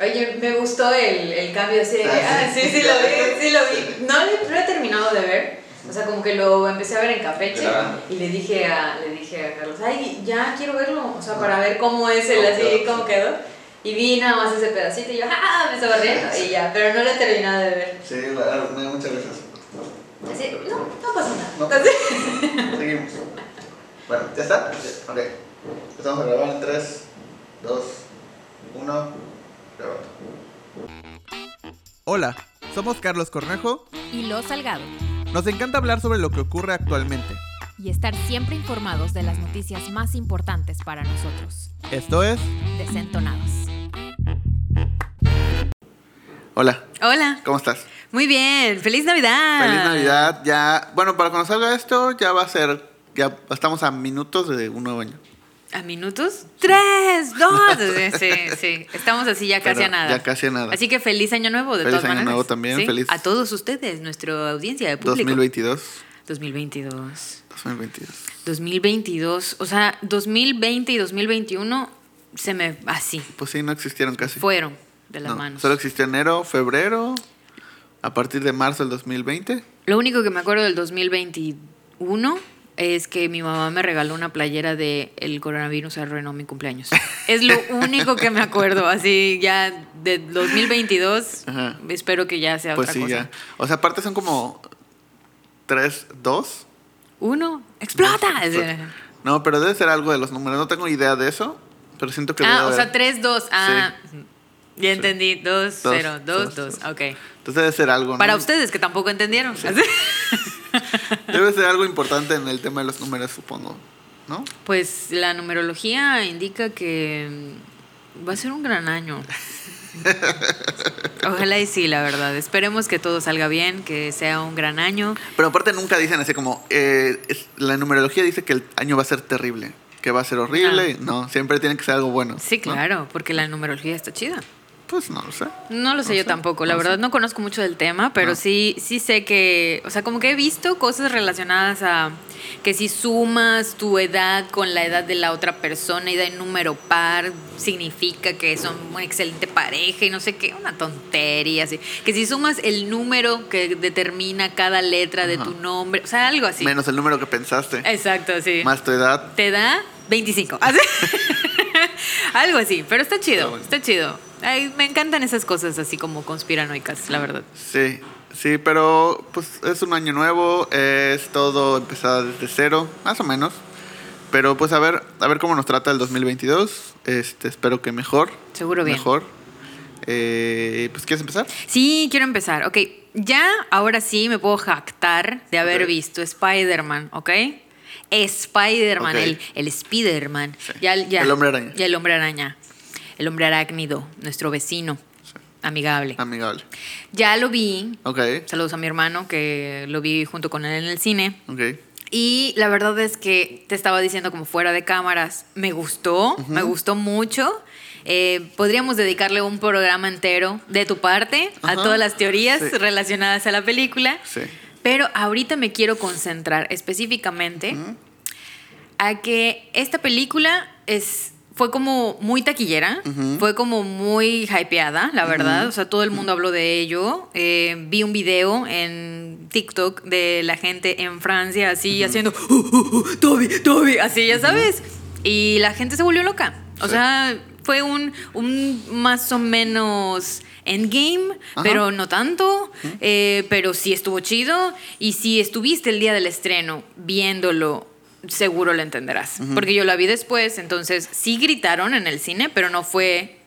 Oye, me gustó el, el cambio así de Ah, ah, sí. sí, lo vi, sí lo vi. No, lo- lo he terminado de ver. O sea, como que lo empecé a ver en Campeche Claro. y le dije a, le dije a Carlos, ay, ya quiero verlo, o sea, para ver cómo es el así, quedó, cómo quedó. Y vi nada más ese pedacito y yo, ¡ah! Me estaba riendo y ya, pero no lo he terminado de ver. Sí, claro, me muchas gracias. Así, no, no pasa nada. No. Seguimos. Bueno, ¿ya está? Ok. Empezamos a grabar en 3, 2, 1, grabando. Hola, somos Carlos Cornejo. y Lo Salgado Nos encanta hablar sobre lo que ocurre actualmente. y estar siempre informados de las noticias más importantes para nosotros. Esto es Desentonados. Hola, Hola, ¿cómo estás? muy bien, feliz Navidad. Feliz Navidad. Ya, bueno, para cuando salga esto, ya va a ser, ya estamos a minutos de un nuevo año. ¿A minutos? ¡Tres! ¡Dos! Sí, sí. Estamos así ya casi Pero a nada. ya casi a nada. Así que feliz año nuevo, de Feliz todas año maneras. nuevo también, Sí, feliz- A todos ustedes, nuestra audiencia de público. 2022. 2022. 2022. 2022. O sea, 2020 y 2021 se me. Así. Pues sí, no existieron casi. Fueron de las No, manos. Solo existió enero, febrero, a partir de marzo del 2020. Lo único que me acuerdo del 2021 es que mi mamá me regaló una playera de el coronavirus arruinó mi cumpleaños. Es lo único que me acuerdo. Así ya de 2022 Ajá. espero que ya sea Pues otra sí, cosa. ya. O sea, aparte son como 3, 2. Uno, explota. No, pero debe ser algo de los números. No tengo idea de eso, pero siento que Ah, debe o sea, 3, 2. Ah, ya entendí. 2, Dos, 0, 2, dos, 2. dos. Ok. Entonces debe ser algo. ¿no? Para ustedes que tampoco entendieron. Debe ser algo importante en el tema de los números, supongo. ¿No? Pues la numerología indica que mm, va a ser un gran año. Ojalá y sí, la verdad. Esperemos que todo salga bien, que sea un gran año. Pero aparte nunca dicen así como, eh, es- la numerología dice que el año va a ser terrible, que va a ser horrible. No, siempre tiene que ser algo bueno. Sí, ¿no? claro, porque la numerología está chida. Pues no lo sé. No lo sé No yo sé, tampoco, la no verdad sé. no conozco mucho del tema, pero No. sí, sí sé que, o sea, como que he visto cosas relacionadas a que si sumas tu edad con la edad de la otra persona y da el número par, significa que son una excelente pareja y no sé qué, una tontería así. Que si sumas el número que determina cada letra de Ajá. tu nombre, o sea, algo así. Menos el número que pensaste. Exacto, sí. Más tu edad. Te da 25. Así. Algo así, pero está chido, está chido. Ay, me encantan esas cosas así como conspiranoicas, la verdad. Sí, sí, pero pues es un año nuevo, es todo empezado desde cero, más o menos. Pero pues a ver, a ver cómo nos trata el 2022. Este, espero que mejor. Seguro bien. Mejor. Eh, pues ¿quieres empezar? Sí, quiero empezar. Ok, ya ahora sí me puedo jactar de haber visto Spider-Man, ¿ok? Spider-Man, el, el Spider-Man. Sí. Ya, ya, El hombre araña. Ya el hombre araña. El hombre arácnido, nuestro vecino. Amigable. Amigable. Ya lo vi. Ok, Saludos a mi hermano que lo vi junto con él en el cine. ok. Y la verdad es que te estaba diciendo como fuera de cámaras, me gustó, me gustó mucho. Eh, podríamos dedicarle un programa entero de tu parte a todas las teorías Sí. relacionadas a la película. Sí. Pero ahorita me quiero concentrar específicamente a que esta película es fue como muy taquillera, fue como muy hypeada, la verdad. O sea, todo el mundo habló de ello. Eh, vi un video en TikTok de la gente en Francia así haciendo "Uh, uh, uh, Toby, Toby, así, ya sabes. Y la gente se volvió loca. O Sí. sea, fue un, un más o menos endgame, Ajá. pero no tanto. eh, pero sí estuvo chido. Y si estuviste el día del estreno viéndolo, seguro lo entenderás. Porque yo la vi después, entonces sí gritaron en el cine, pero no fue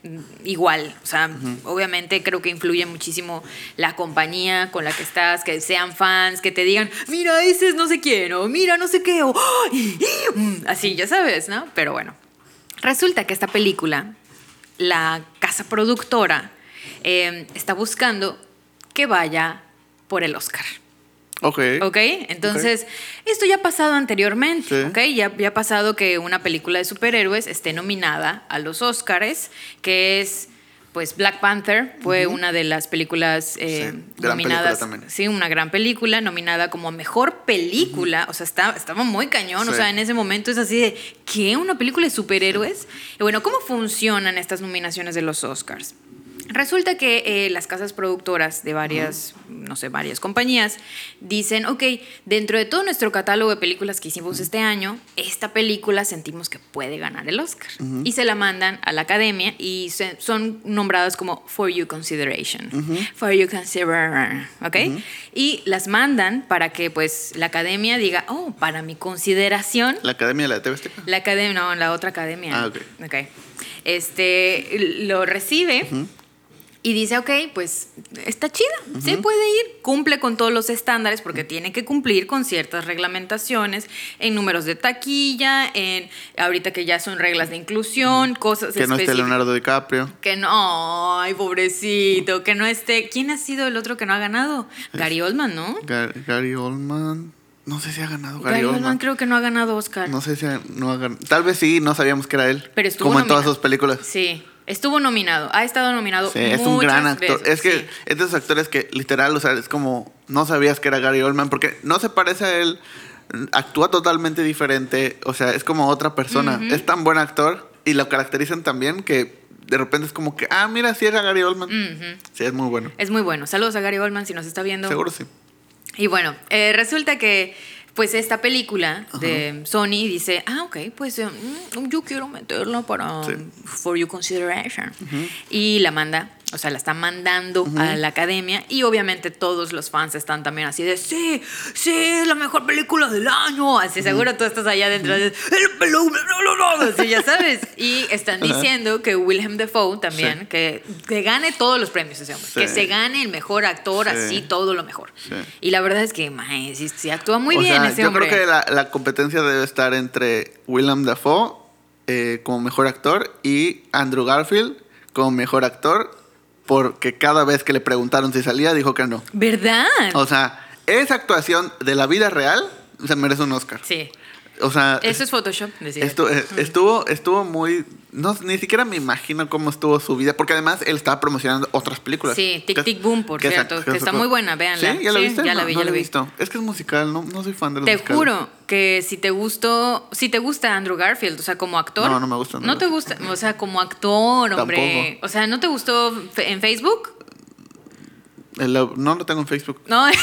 igual. O sea, obviamente creo que influye muchísimo la compañía con la que estás, que sean fans, que te digan, mira, ese es no sé quién, o mira, no sé qué, o "Ay, mm", así, ya sabes, ¿no? Pero bueno, resulta que esta película, la casa productora, eh, está buscando que vaya por el Oscar. Ok. ¿Ok? Entonces, esto ya ha pasado anteriormente, Sí. ¿ok? Ya, ya ha pasado que una película de superhéroes esté nominada a los Oscars, que es, pues, Black Panther fue una de las películas eh, Sí, nominadas. película. Sí, una gran película, nominada como mejor película. O sea, está, estaba muy cañón. O sea, en ese momento es así de, ¿qué? ¿Una película de superhéroes? Y bueno, ¿cómo funcionan estas nominaciones de los Oscars? Resulta que eh, las casas productoras de varias, no sé, varias compañías dicen, ok, dentro de todo nuestro catálogo de películas que hicimos este año, esta película sentimos que puede ganar el Oscar. Y se la mandan a la academia y se- son nombradas como For Your Consideration. For Your Consideration, ¿ok? Y las mandan para que pues la academia diga, oh, para mi consideración, La Academia de la TV Azteca. la academia, no, la otra academia. Ah, ok. Ok. Este, lo recibe y dice, ok, pues está chida, se puede ir, cumple con todos los estándares porque tiene que cumplir con ciertas reglamentaciones en números de taquilla, en ahorita que ya son reglas de inclusión, cosas Que no esté. Leonardo DiCaprio. Que no, ay, pobrecito, que no esté. ¿Quién ha sido el otro que no ha ganado? Gary Oldman, ¿no? Gar- Gary Oldman. No sé si ha ganado Gary, Gary, Oldman. Oldman. creo que no ha ganado Oscar. No sé si ha- no ha ganado. Tal vez sí, no sabíamos que era él. Pero estuvo Como en todas sus películas. Sí, estuvo nominado, ha estado nominado. Sí, es un gran actor. veces, Es que sí. es de esos actores que literal, o sea, es como no sabías que era Gary Oldman porque no se parece a él, actúa totalmente diferente, o sea, es como otra persona. Es tan buen actor y lo caracterizan también que de repente es como que, ah, mira, sí era Gary Oldman. Sí, es muy bueno. Es muy bueno. Saludos a Gary Oldman si nos está viendo. Seguro sí. Y bueno, eh, resulta que pues esta película de Sony dice, ah, ok, pues mm, yo quiero meterla para Sí. For Your Consideration. Y la manda, o sea, la está mandando a la academia y obviamente todos los fans están también así de, sí, sí, es la mejor película del año. Así seguro tú estás allá dentro de, el pelón, no, no, no", así ya sabes. Y están diciendo que William Defoe también, Sí. que, que gane todos los premios ese hombre, Sí. que se gane el mejor actor, Sí. así todo lo mejor. Y la verdad es que, mae, sí, actúa muy o bien sea, ese yo hombre. creo que la, la competencia debe estar entre Willem Dafoe eh, como mejor actor y Andrew Garfield como mejor actor porque cada vez que le preguntaron si salía dijo que no. ¿Verdad? O sea, esa actuación de la vida real se merece un Oscar. sí. O sea, Eso es Photoshop, decía. eh, estuvo, estuvo muy... No, ni siquiera me imagino cómo estuvo su vida, porque además él estaba promocionando otras películas. Sí, Tic Tic Boom, por que cierto, que está muy buena, véanla. ¿Sí? ¿Ya la Sí, viste? ya la vi, no ya la vi. visto. Es que es musical, no, no soy fan de los Te musicales. juro que si te gustó, si te gusta Andrew Garfield, o sea, como actor. No, no me gusta Andrew No te gusta, o sea, como actor, hombre. Tampoco. O sea, ¿no te gustó en Facebook? El- no lo tengo en Facebook. No.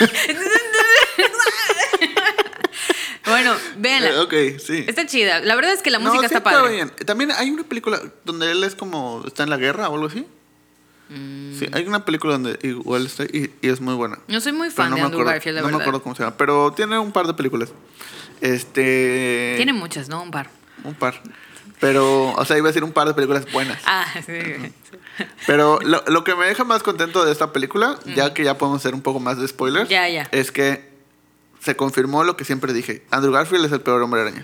bueno, véanla. Eh, ok, sí. Está chida. La verdad es que la No, música sí está padre. bien. También hay una película donde él es como... Está en la guerra o algo así. Mm. Sí, hay una película donde igual está y, y es muy buena. No soy muy fan no de me Andrew acuerdo- Garfield, la No me acuerdo cómo se llama, pero tiene un par de películas. Este... Tiene muchas, ¿no? Un par. Un par. Pero, o sea, iba a decir un par de películas buenas. Ah, sí. Pero lo, lo que me deja más contento de esta película, ya que ya podemos hacer un poco más de spoilers, Ya, ya. es que se confirmó lo que siempre dije. Andrew Garfield es el peor hombre araña.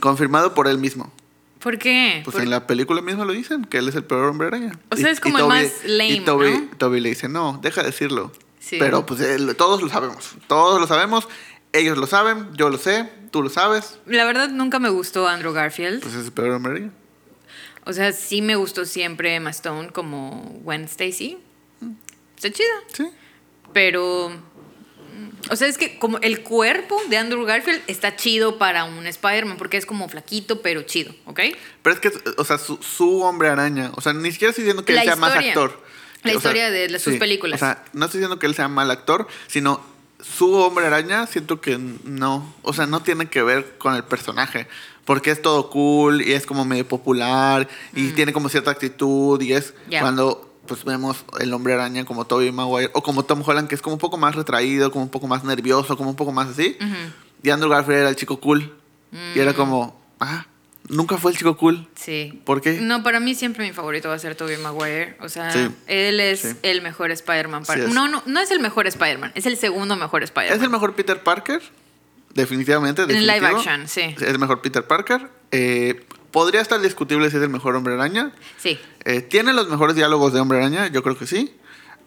Confirmado por él mismo. ¿Por qué? Pues Por- en la película mismo lo dicen, que él es el peor hombre araña. O sea, es como el más lame, Y Toby, ¿no? Toby le dice, no, deja de decirlo. Sí. Pero pues él- todos lo sabemos. Todos lo sabemos. Ellos lo saben, yo lo sé, tú lo sabes. La verdad nunca me gustó Andrew Garfield. Pues es el peor hombre araña. O sea, sí me gustó siempre Emma Stone como Gwen Stacy. Está chida. Sí. Pero. Mm, O sea, es que como el cuerpo de Andrew Garfield está chido para un Spider-Man porque es como flaquito, pero chido, ¿ok? Pero es que, o sea, su, su hombre araña. O sea, ni siquiera estoy diciendo que La él sea más actor. La O sea, historia de las- sus películas. O sea, no estoy diciendo que él sea mal actor, sino su hombre araña, siento que no. O sea, no tiene que ver con el personaje. Porque es todo cool y es como medio popular y tiene como cierta actitud y es Mm. Cuando pues vemos el hombre araña como Tobey Maguire o como Tom Holland que es como un poco más retraído, como un poco más nervioso, como un poco más así. Y Andrew Garfield era el chico cool. Y Mm. era como, ah, nunca fue el chico cool. Sí. ¿Por qué? No, para mí siempre mi favorito va a ser Tobey Maguire. O sea, Sí. él es Sí. el mejor Spider-Man. para- Sí es. no, no, no es el mejor Spider-Man, es el segundo mejor Spider-Man. Es el mejor Peter Parker, definitivamente. En live action, sí. Es el mejor Peter Parker. Eh, podría estar discutible si es el mejor hombre araña. Sí. Eh, tiene los mejores diálogos de hombre araña, yo creo que sí.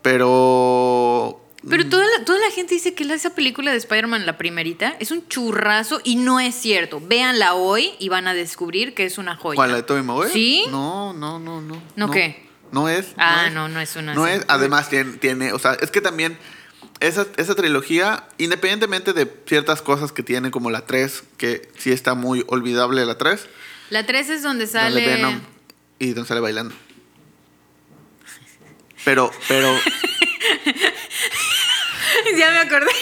Pero. Pero toda la, toda la gente dice que esa película de Spider-Man, la primerita, es un churrazo y no es cierto. Véanla hoy y van a descubrir que es una joya. ¿Cuál, la de Tobey Maguire? ¿Sí? No, no, no, no. ¿No qué? No es. Ah, es. no, no es una No es. Además, tiene, tiene. O sea, es que también. Esa, esa trilogía, independientemente de ciertas cosas que tiene, como la 3, que sí está muy olvidable la 3, La 3 es donde donde sale. Venom y donde sale bailando. Pero, pero, ya me acordé.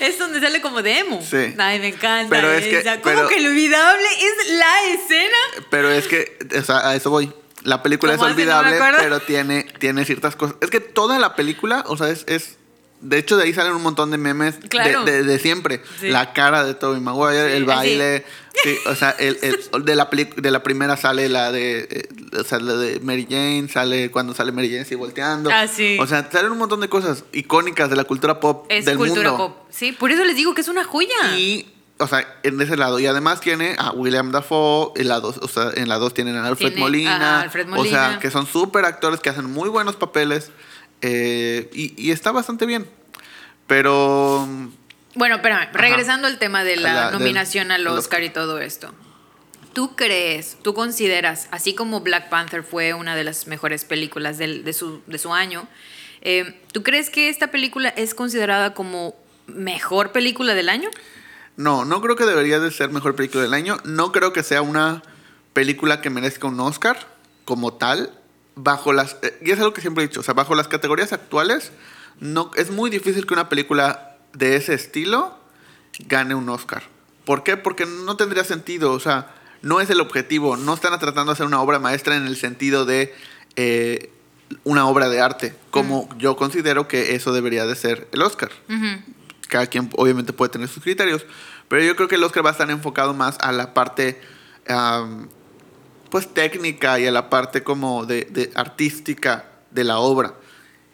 Es donde sale como de emo. Sí. Ay, me encanta. Pero es que-. Como pero- que lo olvidable es la escena. pero es que, o sea, a eso voy. La película es olvidable, pero tiene, tiene ciertas cosas. Es que toda la película, o sea, es, es- de hecho de ahí salen un montón de memes de- Claro. de, de siempre. Sí. La cara de Tobey Maguire, Sí, el baile, sí, o sea, el, el- de la peli- de la primera sale la de, eh, o sea, la de Mary Jane, sale cuando sale Mary Jane así volteando. Ah, sí. O sea, salen un montón de cosas icónicas de la cultura pop Es del cultura mundo. pop. Sí, por eso les digo que es una joya. Y, o sea, en ese lado. Y además tiene a William Dafoe. En la dos, o sea, en la dos tienen a Alfred Tiene Molina. Alfred O sea, Molina. que son súper actores que hacen muy buenos papeles. Eh, y, y está bastante bien. Pero. Bueno, espérame, regresando al tema de la, La- del- nominación al lo- Oscar y todo esto. ¿Tú crees, tú consideras, así como Black Panther fue una de las mejores películas del- de, su, de su año, eh, ¿tú crees que esta película es considerada como mejor película del año? No, no creo que debería de ser mejor película del año. No creo que sea una película que merezca un Oscar como tal. Bajo las. eh, Y es algo que siempre he dicho. O sea, bajo las categorías actuales, no, es muy difícil que una película de ese estilo gane un Oscar. ¿Por qué? Porque no tendría sentido. O sea, no es el objetivo. No están tratando de hacer una obra maestra en el sentido de eh, una obra de arte. Como yo considero que eso debería de ser el Oscar cada quien obviamente puede tener sus criterios, pero yo creo que el Oscar va a estar enfocado más a la parte pues técnica y a la parte como de, de artística de la obra.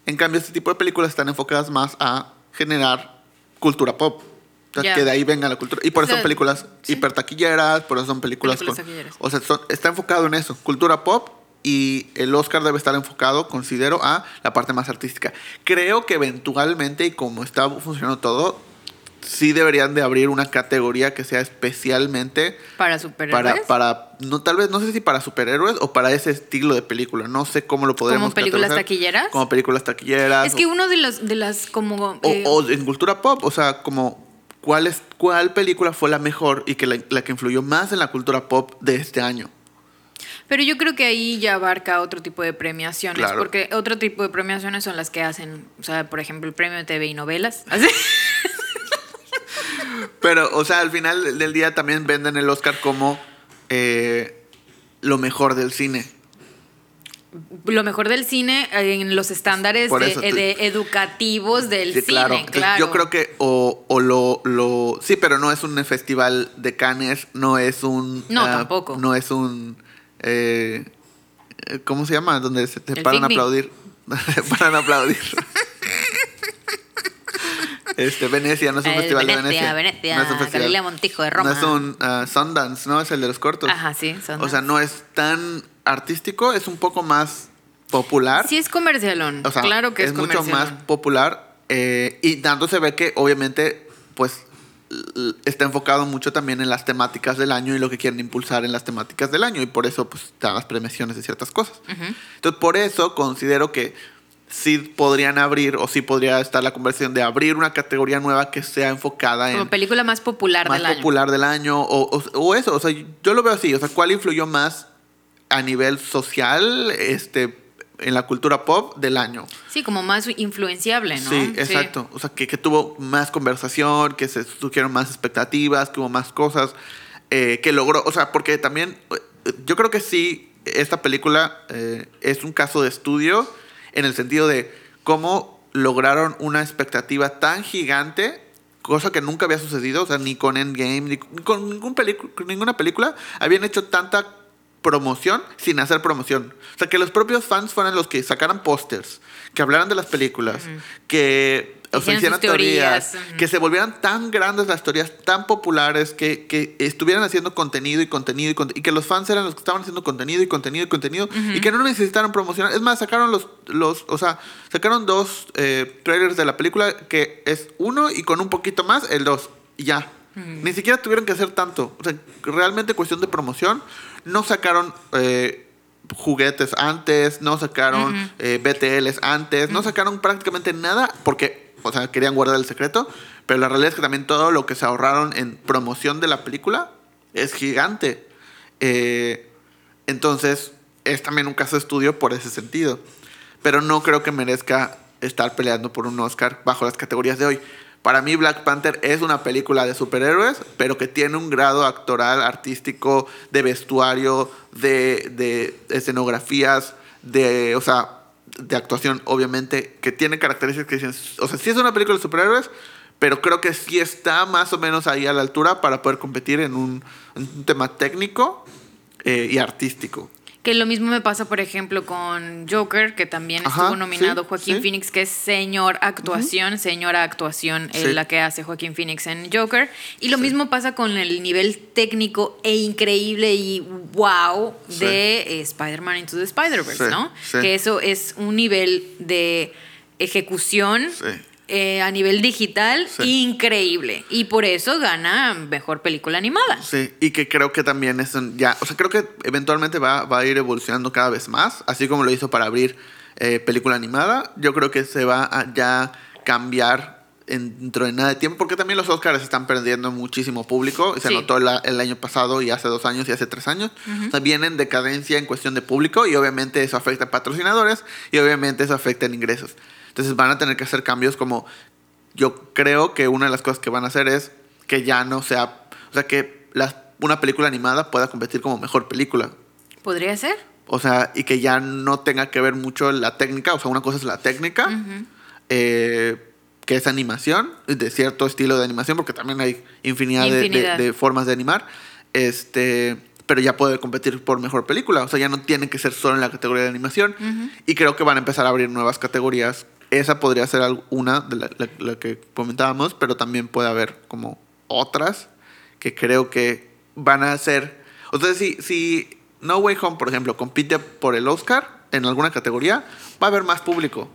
En cambio, este tipo de películas están enfocadas más a generar cultura pop. O sea, que de ahí venga la cultura. Y por eso O sea, son películas sí. hipertaquilleras, por eso son películas, Películas con- taquilleras. O sea, son- está enfocado en eso, cultura pop. Y el Oscar debe estar enfocado, considero, a la parte más artística. Creo que eventualmente, y como está funcionando todo, sí deberían de abrir una categoría que sea especialmente Para superhéroes. para, para no tal vez no sé si para superhéroes o para ese estilo de película no sé cómo lo podríamos ¿Como películas taquilleras? como películas taquilleras es que uno de los de las como o, eh, o en cultura pop o sea como cuál es cuál película fue la mejor y que la, la que influyó más en la cultura pop de este año Pero yo creo que ahí ya abarca otro tipo de premiaciones, Claro. porque otro tipo de premiaciones son las que hacen, o sea, por ejemplo, el premio de TV y novelas. Pero o sea al final del día también venden el Oscar como eh, lo mejor del cine Lo mejor del cine en los estándares de, eh, te- de educativos del Sí, cine, claro. claro. Entonces, Yo creo que o, o lo, lo... Sí, pero no es un festival de Cannes, no es un... No, ah, tampoco. No es un... eh, eh, ¿Cómo se llama? Donde se te El paran a aplaudir. paran a aplaudir. este, Venecia, no es un El festival Venecia, de Venecia. Venecia, no es un festival. Galilea Montijo de Roma. No es un ah, Sundance, ¿no? Es el de los cortos. Ajá, sí, Sundance. O sea, no es tan artístico, es un poco más popular. Sí es comercialón, O sea, claro que es, es mucho más popular eh, y tanto se ve que obviamente pues está enfocado mucho también en las temáticas del año y lo que quieren impulsar en las temáticas del año y por eso pues dan las premiaciones de ciertas cosas. Entonces por eso considero que sí podrían abrir o sí podría estar la conversión de abrir una categoría nueva que sea enfocada Como en película más popular más del año. popular del año o, o- o eso, o sea, yo lo veo así, o sea, ¿cuál influyó más a nivel social este en la cultura pop del año? Sí, como más influenciable, ¿no? Sí, exacto. O sea, que, que tuvo más conversación, que se surgieron más expectativas, que hubo más cosas, eh, que logró, o sea, porque también eh, yo creo que sí, esta película eh, es un caso de estudio en el sentido de cómo lograron una expectativa tan gigante, cosa que nunca había sucedido, o sea, ni con Endgame, ni con ningún ninguna película habían hecho tanta promoción sin hacer promoción. O sea, que los propios fans fueran los que sacaran pósters, que hablaran de las películas, que o sea, Hicieran teorías, que se volvieran tan grandes las teorías, tan populares, que, que estuvieran haciendo contenido y contenido y, conte- y que los fans eran los que estaban haciendo contenido y contenido y contenido y que no necesitaron promocionar. Es más, sacaron los, los o sea, sacaron dos eh, trailers de la película que es uno y con un poquito más el dos y ya. Ni siquiera tuvieron que hacer tanto. O sea, realmente cuestión de promoción. No sacaron eh, juguetes antes, no sacaron eh, BTLs antes, no sacaron prácticamente nada porque, o sea, querían guardar el secreto. Pero la realidad es que también todo lo que se ahorraron en promoción de la película es gigante. Eh, entonces, es también un caso de estudio por ese sentido. Pero no creo que merezca estar peleando por un Oscar bajo las categorías de hoy. Para mí Black Panther es una película de superhéroes, pero que tiene un grado actoral, artístico, de vestuario, de, de escenografías, de, o sea, de actuación, obviamente, que tiene características que dicen, o sea, sí es una película de superhéroes, pero creo que sí está más o menos ahí a la altura para poder competir en un, tema técnico eh, y artístico. Que lo mismo me pasa, por ejemplo, con Joker, que también Ajá, estuvo nominado sí, Joaquín sí. Phoenix, que es señor actuación, señora actuación, eh, la que hace Joaquín Phoenix en Joker. Y lo mismo pasa con el nivel técnico e increíble y wow de eh, Spider-Man Into the Spider-Verse, ¿no? sí. Que eso es un nivel de ejecución. Eh, a nivel digital, Sí. increíble. Y por eso gana mejor película animada. Sí, y que creo que también es un- ya, o sea, creo que eventualmente va, va a ir evolucionando cada vez más, así como lo hizo para abrir eh, película animada, yo creo que se va a ya cambiar en- dentro de nada de tiempo, porque también los Oscars están perdiendo muchísimo público, se Sí. notó el año pasado y hace dos años y hace tres años, o sea, vienen decadencia en cuestión de público y obviamente eso afecta a patrocinadores y obviamente eso afecta en ingresos. Entonces van a tener que hacer cambios como yo creo que una de las cosas que van a hacer es que ya no sea, o sea, que una película animada pueda competir como mejor película. ¿Podría ser? O sea, y que ya no tenga que ver mucho la técnica, o sea, una cosa es la técnica, eh, que es animación, de cierto estilo de animación, porque también hay infinidad, de- de- Infinidad. De, formas de animar, este, pero ya puede competir por mejor película, o sea, ya no tiene que ser solo en la categoría de animación, y creo que van a empezar a abrir nuevas categorías. Esa podría ser una de la, la- la que comentábamos, pero también puede haber como otras que creo que van a ser... O sea, si, si No Way Home, por ejemplo, compite por el Oscar en alguna categoría, va a haber más público.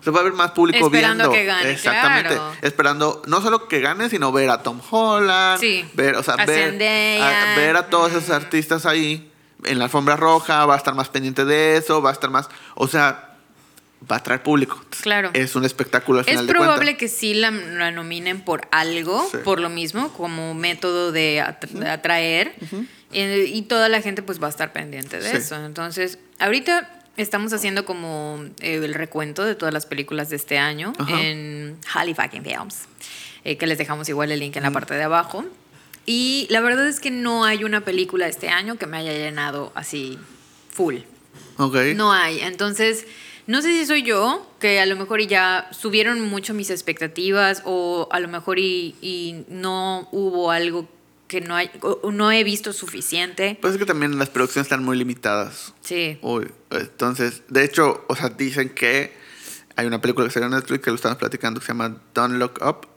O sea, va a haber más público Esperando viendo. que gane, Exactamente. claro. Esperando no solo que gane, sino ver a Tom Holland. Sí. Ver, o sea, A ver, Zendaya. a, ver a todos esos artistas ahí en la alfombra roja, va a estar más pendiente de eso, va a estar más. O sea, va a traer público. Claro. Es un espectáculo al Es final de probable que sí la, la nominen por algo, Sí. por lo mismo, como método de at- de atraer. Eh, y toda la gente pues va a estar pendiente de Sí. eso. Entonces, ahorita estamos haciendo como eh, el recuento de todas las películas de este año en Halifax Films, eh, que les dejamos igual el link en la parte de abajo. Y la verdad es que no hay una película este año que me haya llenado así full. Ok. No hay. Entonces, no sé si soy yo, que a lo mejor y ya subieron mucho mis expectativas o a lo mejor y, y no hubo algo que no, hay, o- no he visto suficiente. Pues es que también las producciones están muy limitadas. Sí. Uy, entonces, de hecho, o sea, dicen que hay una película que salió en Netflix que lo estamos platicando que se llama Don't Look Up,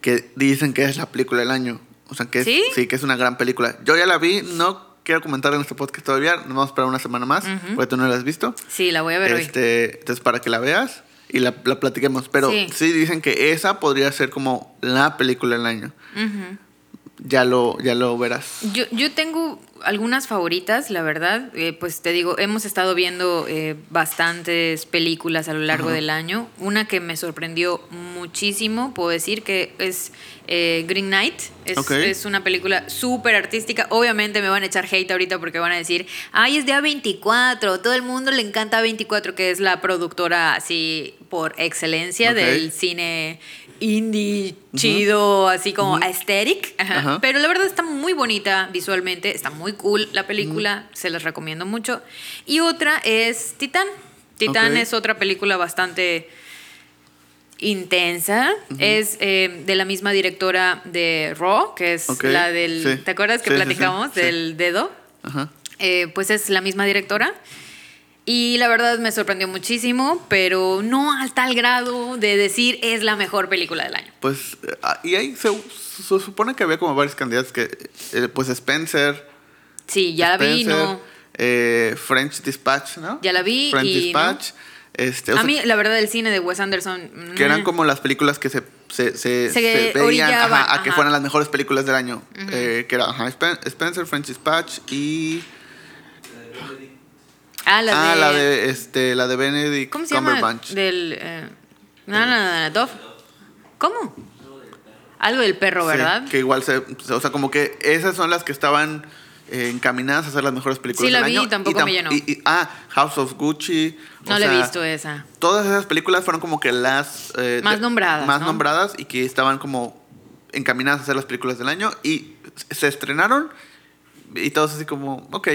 que dicen que es la película del año. O sea, que es, ¿Sí? que es una gran película. Yo ya la vi, no quiero comentar en este podcast todavía, nos vamos a esperar una semana más, porque tú no la has visto. Sí, la voy a ver hoy. Este, entonces, para que la veas y la, la platiquemos. Pero Sí. sí. dicen que esa podría ser como la película del año. Ujú. Ya lo, ya lo verás. Yo, yo tengo algunas favoritas, la verdad. Eh, pues te digo, hemos estado viendo eh, bastantes películas a lo largo Ajá. del año. Una que me sorprendió muchísimo, puedo decir que es eh, Green Knight. Es, es una película súper artística. Obviamente me van a echar hate ahorita porque van a decir, ay, es de A24. Todo el mundo le encanta A24, que es la productora así por excelencia del cine indie chido, así como aesthetic. Ajá. Ajá. Pero la verdad está muy bonita visualmente, está muy cool la película, se las recomiendo mucho. Y otra es Titán. Titán es otra película bastante intensa. Es eh, de la misma directora de Raw, que es la del... sí. ¿Te acuerdas que sí, platicamos sí. del dedo? Ajá. Eh, pues es la misma directora. Y la verdad me sorprendió muchísimo, pero no al tal grado de decir es la mejor película del año. Pues, ah, y ahí se, se supone que había como varios candidatos que, eh, pues Spencer, Sí, ya la vi, Spencer, no. eh, French Dispatch, ¿no? Ya la vi French y Dispatch. Este, o A sea, mí, la verdad, el cine de Wes Anderson. que eran mm, como las películas que se, se, se, Se se veían ajá, a que fueran las mejores películas del año. Eh, que era ajá, Spencer, French Dispatch y. Ah, la ah, de. la de este, la de Benedict ¿Cómo se llama? Del. eh, no, no, no, no, Dove. ¿Cómo? Algo del perro, Sí, ¿verdad? que igual se, o sea, como que esas son las que estaban eh, encaminadas a ser las mejores películas Sí, la del vi, año. tampoco tam- me llenó. y- y- ah, House of Gucci. No la he visto esa. Todas esas películas fueron como que las... eh, Más nombradas, Más ¿no? nombradas y que estaban como encaminadas a ser las películas del año. Y se estrenaron y todos así como, ok.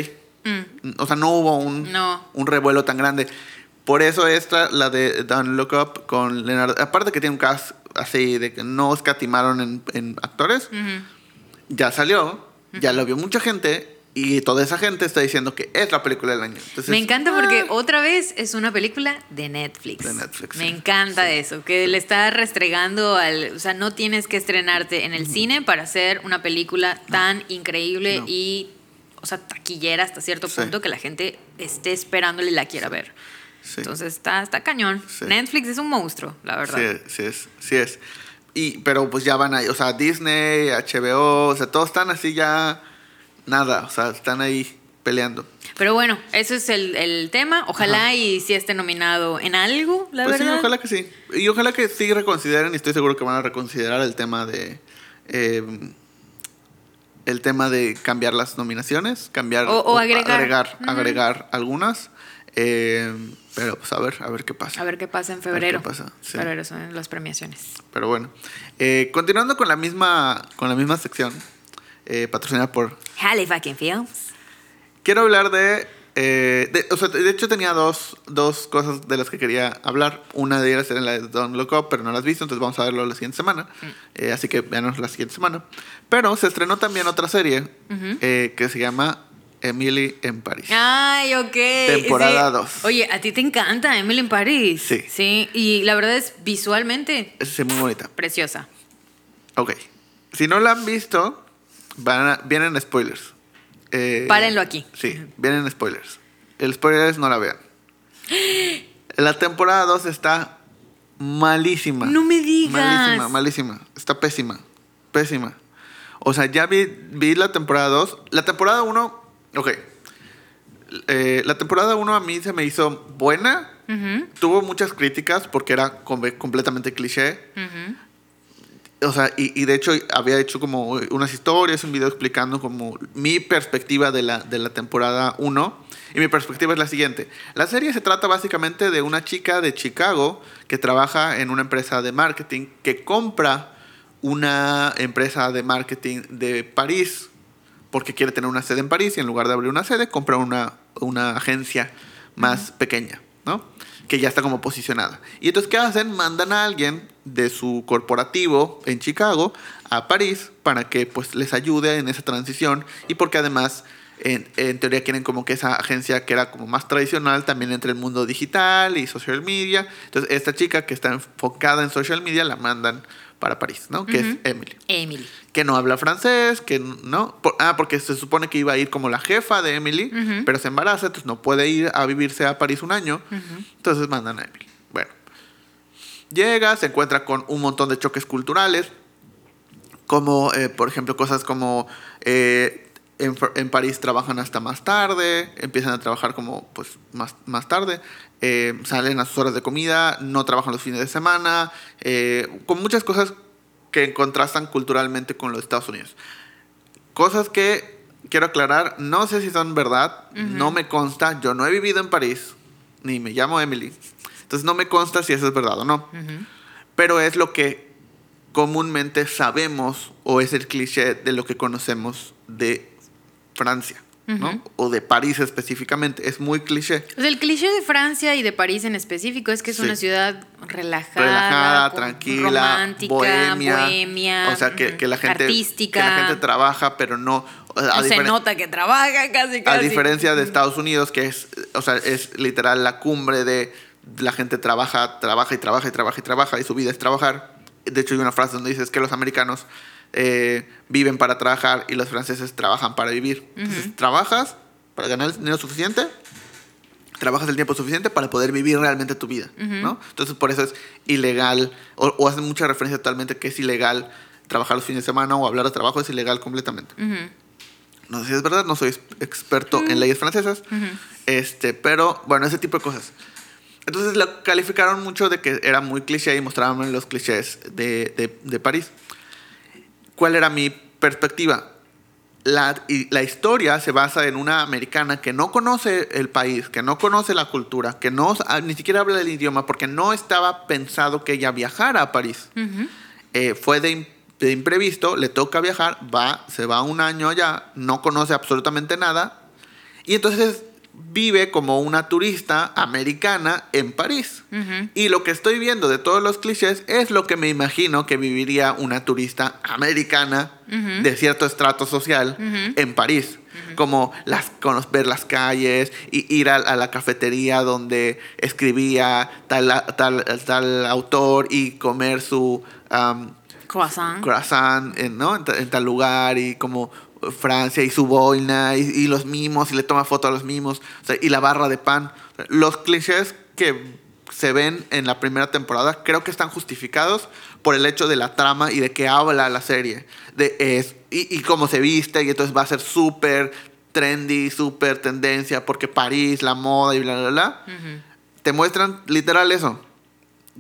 Mm. O sea, no hubo un, No. un revuelo tan grande. Por eso esta, la de Don't Look Up con Leonardo... Aparte que tiene un cast así de que no escatimaron en, en actores, ya salió, ya lo vio mucha gente y toda esa gente está diciendo que es la película del año. Entonces, Me encanta porque ah, otra vez es una película de Netflix. De Netflix, Me sí. encanta eso, que le está restregando al... O sea, no tienes que estrenarte en el cine para hacer una película tan increíble No. y, o sea, taquillera hasta cierto Sí. punto que la gente esté esperándole y la quiera ver. sí. Entonces está, está cañón. Netflix es un monstruo, la verdad. Sí, sí es, sí es. Y, pero pues ya van ahí, o sea, Disney, HBO, o sea, todos están así ya, nada, o sea, están ahí peleando. Pero bueno, eso es el, el tema. Ojalá y si esté nominado en algo, la pues verdad. sí, ojalá que sí. Y ojalá que sí reconsideren, y estoy seguro que van a reconsiderar el tema de... eh, el tema de cambiar las nominaciones, cambiar... O- o agregar. Agregar, algunas. eh, pero pues a ver, a ver qué pasa. A ver qué pasa en ver febrero. qué pasa, sí. Febrero son las premiaciones. Pero bueno. Eh, continuando con la misma, con la misma sección, eh, patrocinada por Halifax Films. Quiero hablar de, eh, de- O sea, de hecho tenía dos, dos cosas de las que quería hablar. Una de ellas era la de Don't Look Up, pero no las he visto, entonces vamos a verlo la siguiente semana. Mm. Eh, así que veanos la siguiente semana. Pero se estrenó también otra serie Ujú. eh, que se llama Emily en París. Ay, ok. Temporada Sí. dos. Oye, a ti te encanta Emily in Paris. Sí. Sí, y la verdad es visualmente Es muy bonita. preciosa. Ok. Si no la han visto, van a- vienen spoilers. Eh, Párenlo aquí. Sí, vienen spoilers. El spoiler es no la vean. La temporada 2 está malísima. No me digas. Malísima, malísima. Está pésima. Pésima. O sea, ya vi, vi la temporada 2. La temporada 1, ok. Eh, la temporada 1 a mí se me hizo buena. Ujú, Tuvo muchas críticas porque era com- completamente cliché. ujú. O sea, y, y de hecho había hecho como unas historias, un video explicando como mi perspectiva de la, de la temporada 1. Y mi perspectiva es la siguiente. La serie se trata básicamente de una chica de Chicago que trabaja en una empresa de marketing que compra una empresa de marketing de París porque quiere tener una sede en París y en lugar de abrir una sede compra una, una agencia más pequeña, ¿no? Que ya está como posicionada. Y entonces, ¿qué hacen? Mandan a alguien de su corporativo en Chicago a París para que pues les ayude en esa transición y porque además en, en teoría quieren como que esa agencia que era como más tradicional también entre el mundo digital y social media. Entonces esta chica que está enfocada en social media la mandan para París, ¿no? Que es. Emily Emily. que no habla francés, que no. Por- ah, porque se supone que iba a ir como la jefa de Emily, pero se embaraza, entonces no puede ir a vivirse a París un año. Entonces mandan a Emily. Llega, se encuentra con un montón de choques culturales, como, eh, por ejemplo, cosas como eh, en, en París trabajan hasta más tarde, empiezan a trabajar como pues más, más tarde, eh, salen a sus horas de comida, no trabajan los fines de semana, eh, con muchas cosas que contrastan culturalmente con los Estados Unidos. Cosas que quiero aclarar, no sé si son verdad, no me consta, yo no he vivido en París, ni me llamo Emily, entonces no me consta si eso es verdad o no, pero es lo que comúnmente sabemos o es el cliché de lo que conocemos de Francia, ¿no? O de París específicamente, es muy cliché. O sea, el cliché de Francia y de París en específico es que es Sí. una ciudad relajada, relajada, tranquila, romántica, bohemia, bohemia, o sea que, la gente artística. que la gente trabaja, pero no o a, se nota que trabaja casi, a casi. diferencia de Estados Unidos que es, o sea, es literal la cumbre de la gente trabaja, trabaja y trabaja y trabaja y trabaja y su vida es trabajar. De hecho hay una frase donde dices que los americanos eh, viven para trabajar y los franceses trabajan para vivir. Entonces trabajas para ganar el dinero suficiente trabajas el tiempo suficiente para poder vivir realmente tu vida, ¿no? Entonces por eso es ilegal, o, o hacen mucha referencia totalmente que es ilegal trabajar los fines de semana o hablar de trabajo es ilegal completamente. Ujú. No sé si es verdad, no soy experto en leyes francesas, este, pero bueno, ese tipo de cosas. Entonces lo calificaron mucho de que era muy cliché y mostraban los clichés de, de, de París. ¿Cuál era mi perspectiva? la, y la historia se basa en una americana que no conoce el país, que no conoce la cultura, que no ni siquiera habla el idioma, porque no estaba pensado que ella viajara a París. Eh, fue de, de imprevisto, le toca viajar, va, se va un año allá, no conoce absolutamente nada, y entonces vive como una turista americana en París. Y lo que estoy viendo de todos los clichés es lo que me imagino que viviría una turista americana de cierto estrato social en París. Como las, ver las calles, y ir a, a la cafetería donde escribía tal, tal, tal autor y comer su am, Croissant. croissant en, ¿no? en, ta- en tal lugar y como Francia y su boina y, y los mimos y le toma foto a los mimos o sea, y la barra de pan. Los clichés que se ven en la primera temporada creo que están justificados por el hecho de la trama y de que habla la serie. De, es, y, y cómo se viste y entonces va a ser súper trendy, súper tendencia porque París, la moda y bla, bla, bla. Te muestran literal eso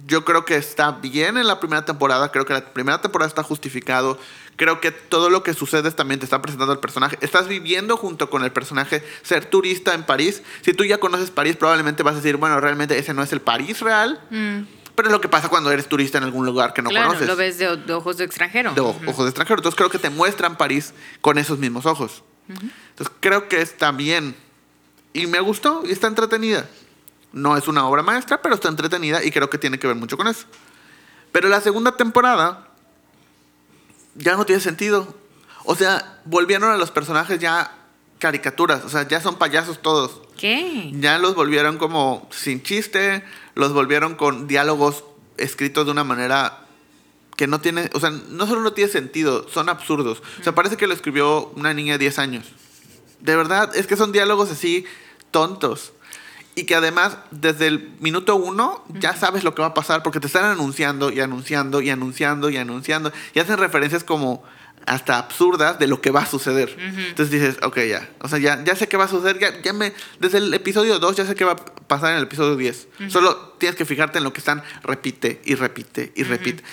yo creo que está bien en la primera temporada, creo que la primera temporada está justificado, creo que todo lo que sucede también te está presentando el personaje, estás viviendo junto con el personaje ser turista en París, si tú ya conoces París probablemente vas a decir, bueno, realmente ese no es el París real, pero es lo que pasa cuando eres turista en algún lugar que no Mm. claro, conoces. lo ves de, de ojos de extranjero. de ojos de extranjero. Entonces creo que te muestran París con esos mismos ojos. Entonces creo que está bien. Y me gustó y está entretenida. No es una obra maestra, pero está entretenida y creo que tiene que ver mucho con eso. Pero la segunda temporada ya no tiene sentido. O sea, volvieron a los personajes ya caricaturas. O sea, ya son payasos todos. ¿Qué? Ya los volvieron como sin chiste, los volvieron con diálogos escritos de una manera que no tiene, o sea, no solo no tiene sentido, son absurdos. O sea, parece que lo escribió una niña de 10 años. De verdad, es que son diálogos así tontos. Y que además, desde el minuto uno, ya sabes lo que va a pasar porque te están anunciando y anunciando y anunciando y anunciando. Y hacen referencias como hasta absurdas de lo que va a suceder. Entonces dices, ok, ya. O sea, ya, ya sé qué va a suceder. Ya, ya me, desde el episodio 2 ya sé qué va a pasar en el episodio 10. Solo tienes que fijarte en lo que están repite y repite y repite.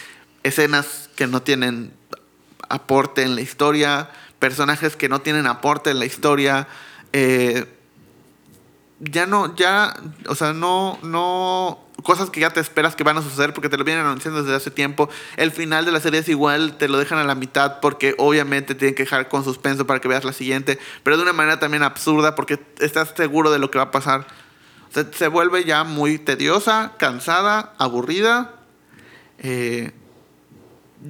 Escenas que no tienen aporte en la historia, personajes que no tienen aporte en la historia. eh, ya no, ya, o sea, no, no, cosas que ya te esperas que van a suceder porque te lo vienen anunciando desde hace tiempo. El final de la serie es igual, te lo dejan a la mitad porque obviamente tienen que dejar con suspenso para que veas la siguiente, pero de una manera también absurda porque estás seguro de lo que va a pasar. Se, se vuelve ya muy tediosa, cansada, aburrida. eh,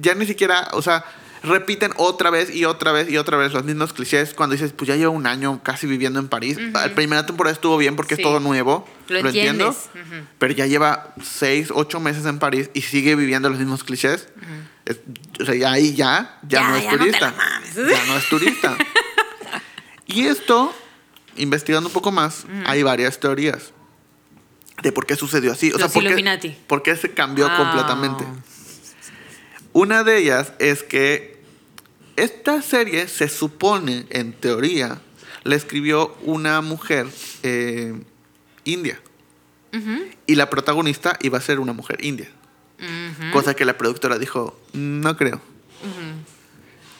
ya ni siquiera, o sea, repiten otra vez y otra vez y otra vez los mismos clichés cuando dices, pues ya llevo un año casi viviendo en París. La primera temporada estuvo bien porque Sí. es todo nuevo, Lo lo, entiendo, entiendes. Ujú. pero ya lleva seis, ocho meses en París y sigue viviendo los mismos clichés. Es- o sea, ya ahí ya, ya, Ya, no es ya no turista. mames. ya no es turista. y esto, investigando un poco más, hay varias teorías de por qué sucedió así. O sea, por qué, por qué se cambió Ah. completamente. Una de ellas es que esta serie se supone, en teoría, la escribió una mujer eh, india. Y la protagonista iba a ser una mujer india. Cosa que la productora dijo, no creo.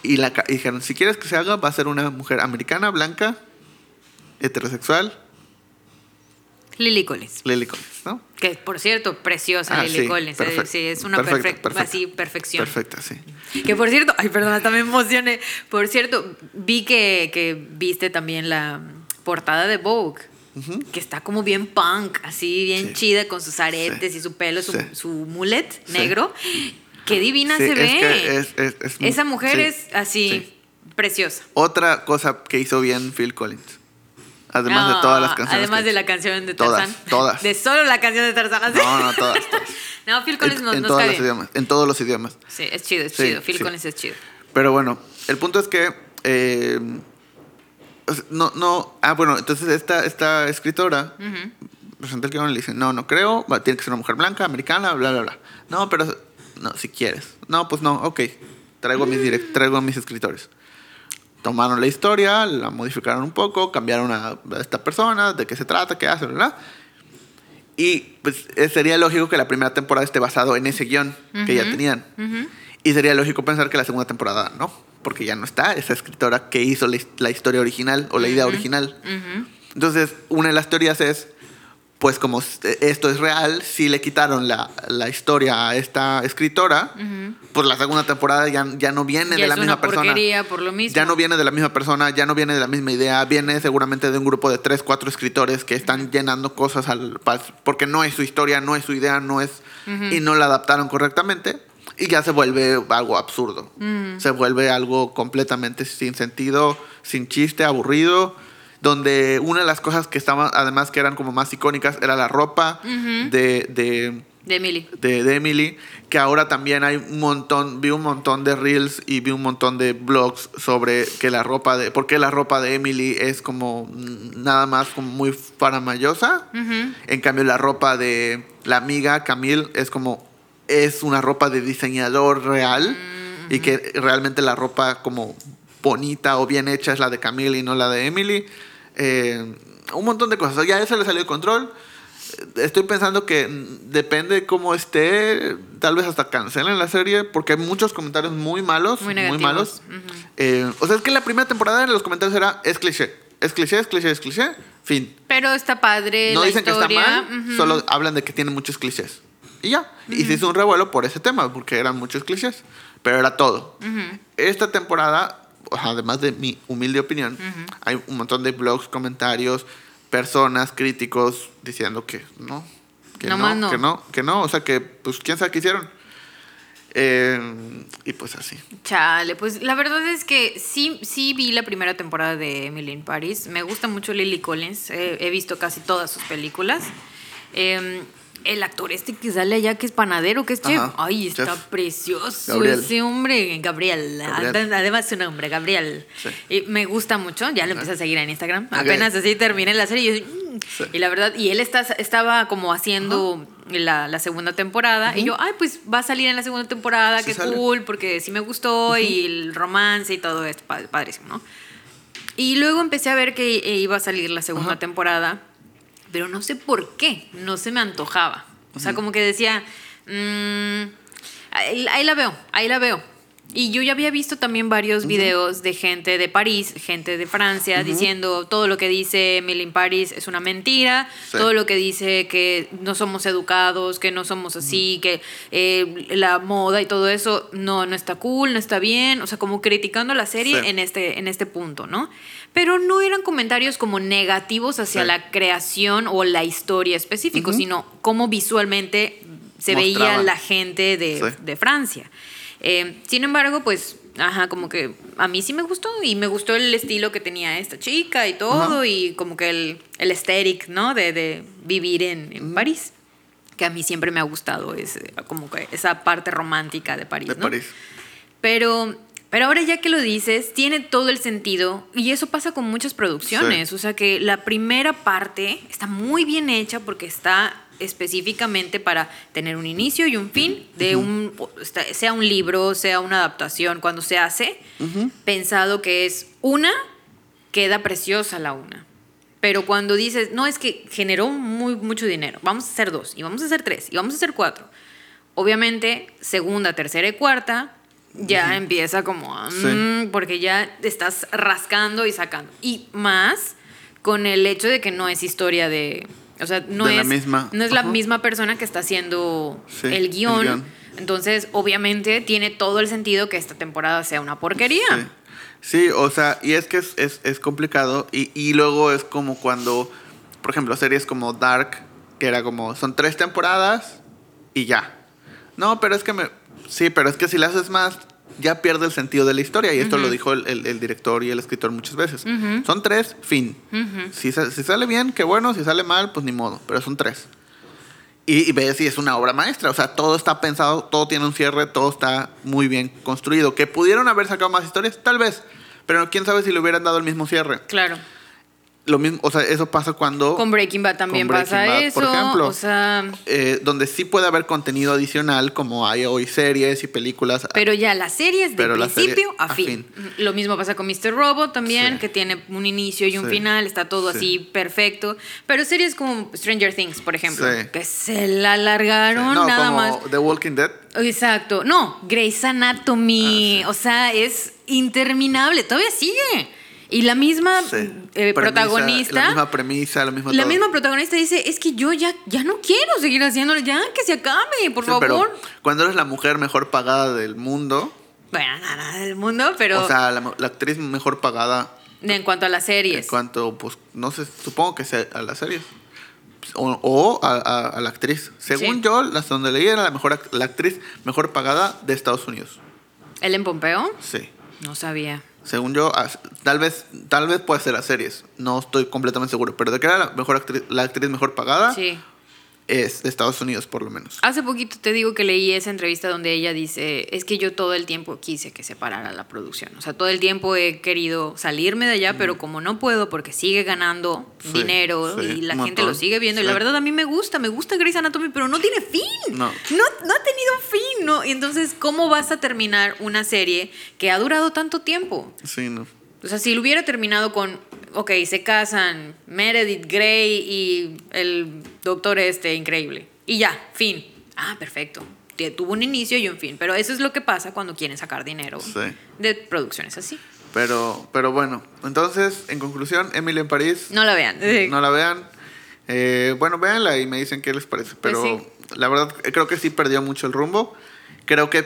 Y, la, y dijeron, si quieres que se haga, va a ser una mujer americana, blanca, heterosexual, Lily Collins. Lily Collins, ¿no? Que por cierto, preciosa Ah, Lily sí, Collins. eh, perfecto, Sí, es una perfecta, así, perfección. Perfecta, sí. Que por cierto, ay, perdón, hasta me emocioné. Por cierto, vi que, que viste también la portada de Vogue. Que está como bien punk, así bien Sí. chida con sus aretes Sí. y su pelo, su, su mullet Sí. negro. Qué divina se es ve. es- es- Esa mujer es así, sí. preciosa. Otra cosa que hizo bien Phil Collins. Además de todas las canciones. Además de la canción de Todas, Tarzán. todas. De solo la canción de Tarzán. No, no, todas, todas. No, Phil Collins en, nos, en nos todos cae los bien. idiomas. En todos los idiomas. Sí, es chido, es Sí, chido. Phil sí. Collins es chido. Pero bueno, el punto es que. eh, no, no. Ah, bueno, entonces esta, esta escritora presenta el guion y le dice: No, no creo. tiene que ser una mujer blanca, americana, bla, bla, bla. No, pero. No, si quieres. No, pues no, ok. Traigo a mis, direct- traigo a mis escritores. Tomaron la historia, la modificaron un poco, cambiaron a, esta persona, de qué se trata, qué hace, bla. Y pues eh, sería lógico que la primera temporada esté basado en ese guion que ya tenían. Y sería lógico pensar que la segunda temporada no. porque ya no está esa escritora que hizo la, la historia original o la idea original. Entonces, una de las teorías es, pues como s- esto es real, si le quitaron la, la historia a esta escritora, pues la segunda temporada ya, ya no viene de la misma persona. por lo mismo. Ya no viene de la misma persona, ya no viene de la misma idea, viene seguramente de un grupo de tres, cuatro escritores que están llenando cosas al porque no es su historia, no es su idea, no es y no la adaptaron correctamente y ya se vuelve algo absurdo. Se vuelve algo completamente sin sentido, sin chiste, aburrido, donde una de las cosas que estaban además que eran como más icónicas era la ropa de, de De Emily. de, de Emily, que ahora también hay un montón, vi un montón de reels y vi un montón de blogs sobre que la ropa de, por qué la ropa de Emily es como mm, nada más como muy faramayosa. En cambio la ropa de la amiga Camille es como, es una ropa de diseñador real y que realmente la ropa como bonita o bien hecha es la de Camille y no la de Emily. Eh, un montón de cosas. Ya eso le salió de control. Estoy pensando que depende de cómo esté, tal vez hasta cancelen la serie, porque hay muchos comentarios muy malos, Muy muy, malos. Eh, o sea, es que la primera temporada en los comentarios era, es cliché, es cliché, es cliché, es cliché, fin. Pero está padre no la dicen historia. que está mal, solo hablan de que tiene muchos clichés. Y ya, y se hizo un revuelo por ese tema, porque eran muchos clichés, pero era todo. Esta temporada, además de mi humilde opinión, hay un montón de blogs, comentarios, personas, críticos diciendo que no, que No no, que no, que no, o sea que, pues, quién sabe qué hicieron. Eh, y pues así. Chale, pues la verdad es que sí, sí vi la primera temporada de Emily in Paris. Me gusta mucho Lily Collins. eh, he visto casi todas sus películas. Eh, el actor este que sale allá, que es panadero, que es chef. Ajá, Ay, está chef. precioso Gabriel. ese hombre. Gabriel. Gabriel. Además su nombre, Gabriel. Sí. Y me gusta mucho. Ya lo empecé a seguir en Instagram. Apenas así terminé la serie. Y, yo, mm. Sí. y la verdad, y él está, estaba como haciendo la, la segunda temporada. Y yo, ay, pues va a salir en la segunda temporada. Sí qué sale. cool, porque sí me gustó. Y el romance y todo esto. pa- Padrísimo, ¿no? Y luego empecé a ver que eh, iba a salir la segunda temporada, pero no sé por qué, no se me antojaba. O sea, como que decía, mm, ahí, ahí la veo, ahí la veo. Y yo ya había visto también varios videos de gente de París, gente de Francia, diciendo todo lo que dice Emily in Paris es una mentira, Sí. todo lo que dice que no somos educados, que no somos así, que eh, la moda y todo eso no, no está cool, no está bien, o sea, como criticando la serie Sí. en, este, en este punto, ¿no? Pero no eran comentarios como negativos hacia Sí. la creación o la historia específico, sino cómo visualmente se veía la gente de, de Francia. Eh, sin embargo, pues, ajá, como que a mí sí me gustó y me gustó el estilo que tenía esta chica y todo Ajá. y como que el, el aesthetic, ¿no? De, de vivir en, en París. Que a mí siempre me ha gustado ese, como que esa parte romántica de París, De ¿no? París. Pero, pero ahora ya que lo dices, tiene todo el sentido. Y eso pasa con muchas producciones. O sea que la primera parte está muy bien hecha porque está específicamente para tener un inicio y un fin de un sea un libro sea una adaptación cuando se hace pensado que es una queda preciosa la una. Pero cuando dices no es que generó muy mucho dinero vamos a hacer dos y vamos a hacer tres y vamos a hacer cuatro obviamente segunda tercera y cuarta ya empieza como a, Sí. mm, porque ya estás rascando y sacando. Y más con el hecho de que no es historia de o sea no De la es misma- no es la misma persona que está haciendo Sí, el el guion guion. entonces obviamente tiene todo el sentido que esta temporada sea una porquería Sí. Sí, o sea, y es que es, es, es complicado. Y, y luego es como cuando, por ejemplo, series como Dark, que era como, son tres temporadas y ya. No, pero es que me... Sí, pero es que si le haces más, ya pierde el sentido de la historia. Y esto lo dijo el, el- el director y el escritor muchas veces. Son tres, fin. si, sa- si sale bien, qué bueno. Si sale mal, pues ni modo. Pero son tres. Y, y ves si es una obra maestra. O sea, todo está pensado, todo tiene un cierre, todo está muy bien construido. Que pudieron haber sacado más historias, tal vez. Pero quién sabe si le hubieran dado el mismo cierre. claro Lo mismo, o sea, eso pasa cuando. con Breaking Bad también Breaking pasa Bad, eso por ejemplo. o sea eh, donde sí puede haber contenido adicional, como hay hoy series y películas. Pero ya las series de principio serie a, a fin. Lo mismo pasa con Mr. Robot también, Sí. que tiene un inicio y un Sí. final, está todo Sí. así perfecto. Pero series como Stranger Things, por ejemplo, que se la alargaron no, nada como más. The Walking Dead. Exacto. No, Grey's Anatomy. O sea, es interminable, todavía sigue. Y la misma Sí. eh, Premisa, protagonista. La misma premisa, lo mismo La todo. misma protagonista dice, es que yo ya, ya no quiero seguir haciéndolo, ya que se acabe, por Sí, favor. pero cuando eres la mujer mejor pagada del mundo, Bueno, nada, del mundo, pero o sea, la, la actriz mejor pagada en cuanto a las en series. cuanto, pues, no sé, supongo que sea a las series. O, o a, a- a la actriz. Según Sí. yo, las donde leí era la mejor la actriz mejor pagada de Estados Unidos. ¿Ellen Pompeo? Sí. No sabía. Según yo, tal vez, tal vez puede ser las series. No estoy completamente seguro. Pero de que era la mejor actriz, la actriz mejor pagada Sí. Es de Estados Unidos, por lo menos. Hace poquito te digo que leí esa entrevista donde ella dice, es que yo todo el tiempo quise que se parara la producción. O sea, todo el tiempo he querido salirme de allá, pero como no puedo porque sigue ganando Sí, dinero sí, y la gente montón, lo sigue viendo. Y la verdad a mí me gusta, me gusta Grey's Anatomy, pero no tiene fin. No. No, no ha tenido fin, ¿no? Y entonces, ¿cómo vas a terminar una serie que ha durado tanto tiempo? Sí, no. O sea, si lo hubiera terminado con, ok, se casan Meredith Grey y el doctor este increíble. Y ya, fin. Ah, perfecto. Tuvo un inicio y un fin. Pero eso es lo que pasa cuando quieren sacar dinero Sí. de producciones así. Pero, pero bueno, entonces, en conclusión, Emily en París, No la vean. Eh, no la vean. Eh, bueno, véanla y me dicen qué les parece. Pues Pero sí. la verdad, creo que sí perdió mucho el rumbo. Creo que,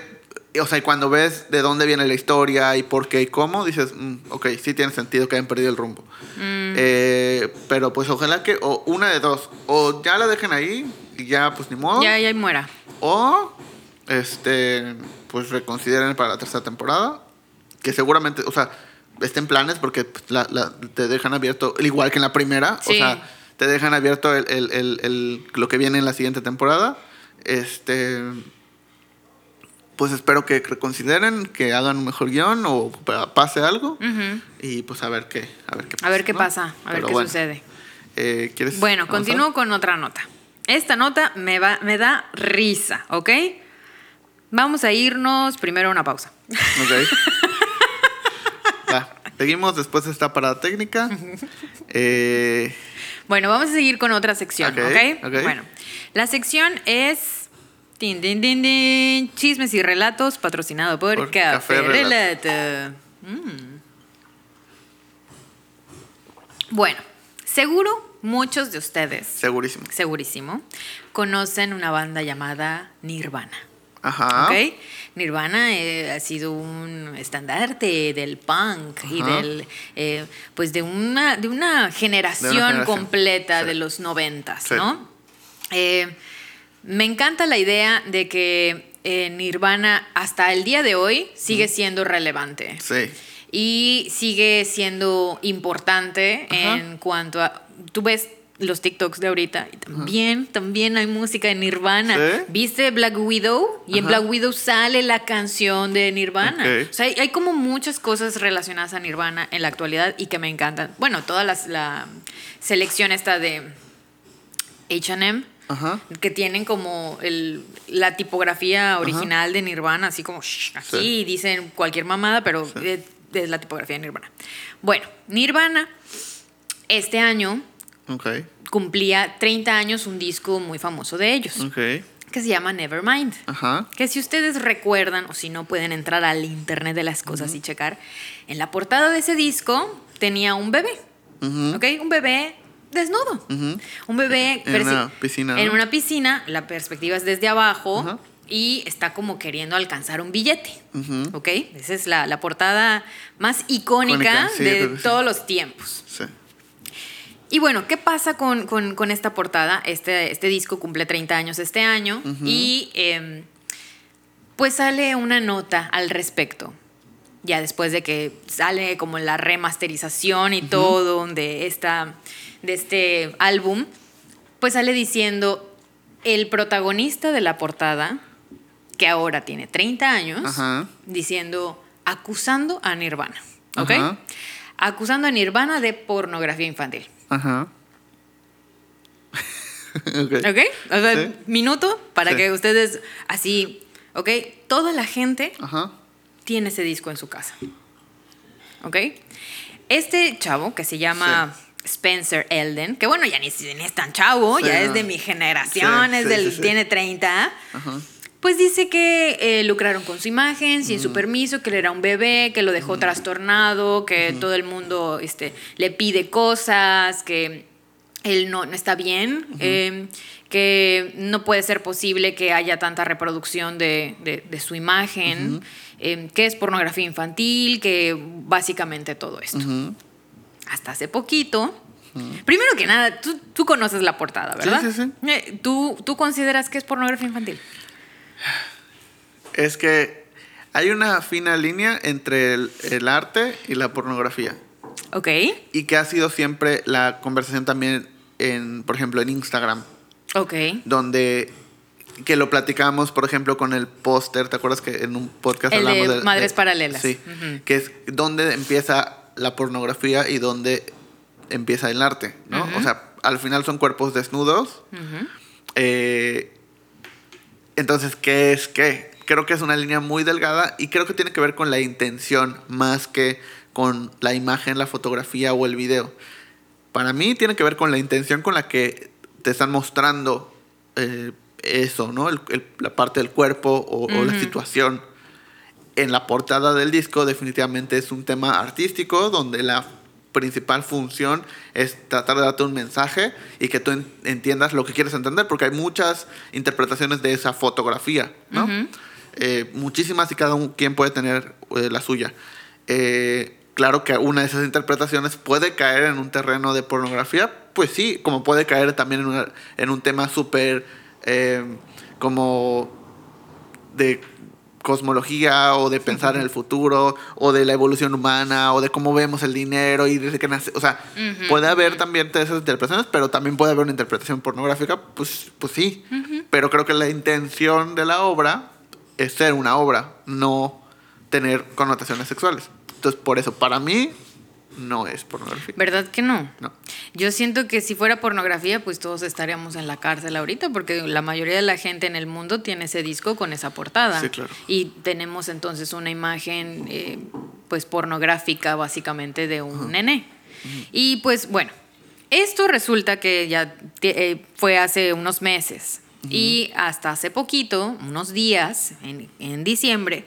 o sea, y cuando ves de dónde viene la historia y por qué y cómo, dices, mm, ok, sí tiene sentido que hayan perdido el rumbo. Mm. Eh, pero pues ojalá que, o una de dos, o ya la dejen ahí y ya, pues ni modo. Ya, ya muera. O, este, pues reconsideren para la tercera temporada. Que seguramente, o sea, estén planes porque pues, la- la- te dejan abierto, igual que en la primera. O Sí. sea, te dejan abierto el- el- el- lo que viene en la siguiente temporada. Este. Pues espero que reconsideren, que hagan un mejor guion o pa- pase algo. Y pues a ver qué, a ver qué pasa. A ver qué ¿no? pasa, a ver qué bueno, sucede. eh, ¿quieres Bueno, continúo con otra nota. Esta nota me, va, me da risa, ¿ok? Vamos a irnos primero a una pausa. Ok. Va, seguimos después de esta parada técnica. Eh, Bueno, vamos a seguir con otra sección, ok. Bueno, la sección es. Tin, tin, tin, tin, chismes y relatos patrocinado por, Por Café, Café Relato. Mm. Bueno, seguro muchos de ustedes, segurísimo. segurísimo, conocen una banda llamada Nirvana. Ajá. ¿Ok? Nirvana eh, ha sido un estandarte del punk y del eh, pues de una de una generación, generación, completa sí. de los noventas, Sí. ¿no? Eh, me encanta la idea de que eh, Nirvana hasta el día de hoy sigue siendo relevante Sí. y sigue siendo importante Ajá. en cuanto a tú ves los TikToks de ahorita y también también hay música de Nirvana. ¿Sí? ¿Viste Black Widow? Y en. Black Widow sale la canción de Nirvana. O sea, hay, hay como muchas cosas relacionadas a Nirvana en la actualidad y que me encantan. Bueno, toda las- la selección esta de H&M Ajá. que tienen como el, la tipografía original de Nirvana, así como shh, aquí Sí. dicen cualquier mamada, pero es, es la tipografía de Nirvana. Bueno, Nirvana este año Ok. cumplía 30 años un disco muy famoso de ellos, Ok. que se llama Nevermind. Ajá. Que si ustedes recuerdan, o si no pueden entrar al internet de las cosas y checar, en la portada de ese disco tenía un bebé, Ujú. ¿ok? Un bebé desnudo. Un bebé En una piscina, En ¿no? una piscina, la perspectiva es desde abajo y está como queriendo alcanzar un billete. Ujú. ¿Ok? Esa es la, la portada más icónica, sí, de sí. todos los tiempos. Sí. Y bueno, ¿qué pasa con, con- con esta portada? Este, este disco cumple 30 años este año y em, pues sale una nota al respecto. Ya después de que sale como la remasterización y todo de, esta, de este álbum, pues sale diciendo el protagonista de la portada, que ahora tiene 30 años, Ajá. diciendo, acusando a Nirvana. ¿Ok? Ajá. Acusando a Nirvana de pornografía infantil. Ajá. ok. ¿Ok? O sea, Sí. minuto para Sí. que ustedes así, ¿ok? Toda la gente Ajá. Tiene ese disco en su casa. ¿Ok? Este chavo que se llama Spencer Elden, que bueno, ya ni, ni es tan chavo, Sí, ya no. es de mi generación, Sí, es del, tiene 30, Ajá. pues dice que eh, lucraron con su imagen sin su permiso, que él era un bebé, que lo dejó trastornado, que todo el mundo este, le pide cosas, que él no, no está bien, eh, que no puede ser posible que haya tanta reproducción de, de- de su imagen, eh, que es pornografía infantil, que básicamente todo esto. Hasta hace poquito. Primero que nada, tú, tú conoces la portada, ¿verdad? sí, sí. Eh, ¿tú, ¿Tú consideras que es pornografía infantil? Es que hay una fina línea entre el, el arte y la pornografía. Ok. Y que ha sido siempre la conversación también en, por ejemplo, en Instagram. Ok. donde que lo platicamos, por ejemplo, con el póster, ¿te acuerdas que en un podcast El de hablamos Madres Paralelas. Sí, que es donde empieza la pornografía y donde empieza el arte, ¿no? O sea, al final son cuerpos desnudos. Eh, entonces, ¿qué es qué? Creo que es una línea muy delgada y creo que tiene que ver con la intención más que con la imagen, la fotografía o el video. Para mí tiene que ver con la intención con la que te están mostrando eh, eso, ¿no? El- el- la parte del cuerpo o, o la situación. En la portada del disco definitivamente es un tema artístico donde la principal función es tratar de darte un mensaje y que tú en- entiendas lo que quieres entender, porque hay muchas interpretaciones de esa fotografía, ¿no? Eh, muchísimas y cada quien puede tener eh, la suya. Eh, claro que una de esas interpretaciones puede caer en un terreno de pornografía, pues sí, como puede caer también en, una- en un tema súper eh, como de cosmología o de pensar en el futuro o de la evolución humana o de cómo vemos el dinero y desde que nace, o sea, puede haber también esas interpretaciones, pero también puede haber una interpretación pornográfica, pues, pues sí, pero creo que la intención de la obra es ser una obra, no tener connotaciones sexuales. Entonces, por eso, para mí, no es pornografía. ¿Verdad que no? No. Yo siento que si fuera pornografía, pues todos estaríamos en la cárcel ahorita, porque la mayoría de la gente en el mundo tiene ese disco con esa portada. Sí, claro. Y tenemos entonces una imagen, eh, pues pornográfica, básicamente, de un nené. Y pues bueno, esto resulta que ya eh, fue hace unos meses. Y hasta hace poquito, unos días, en, en diciembre,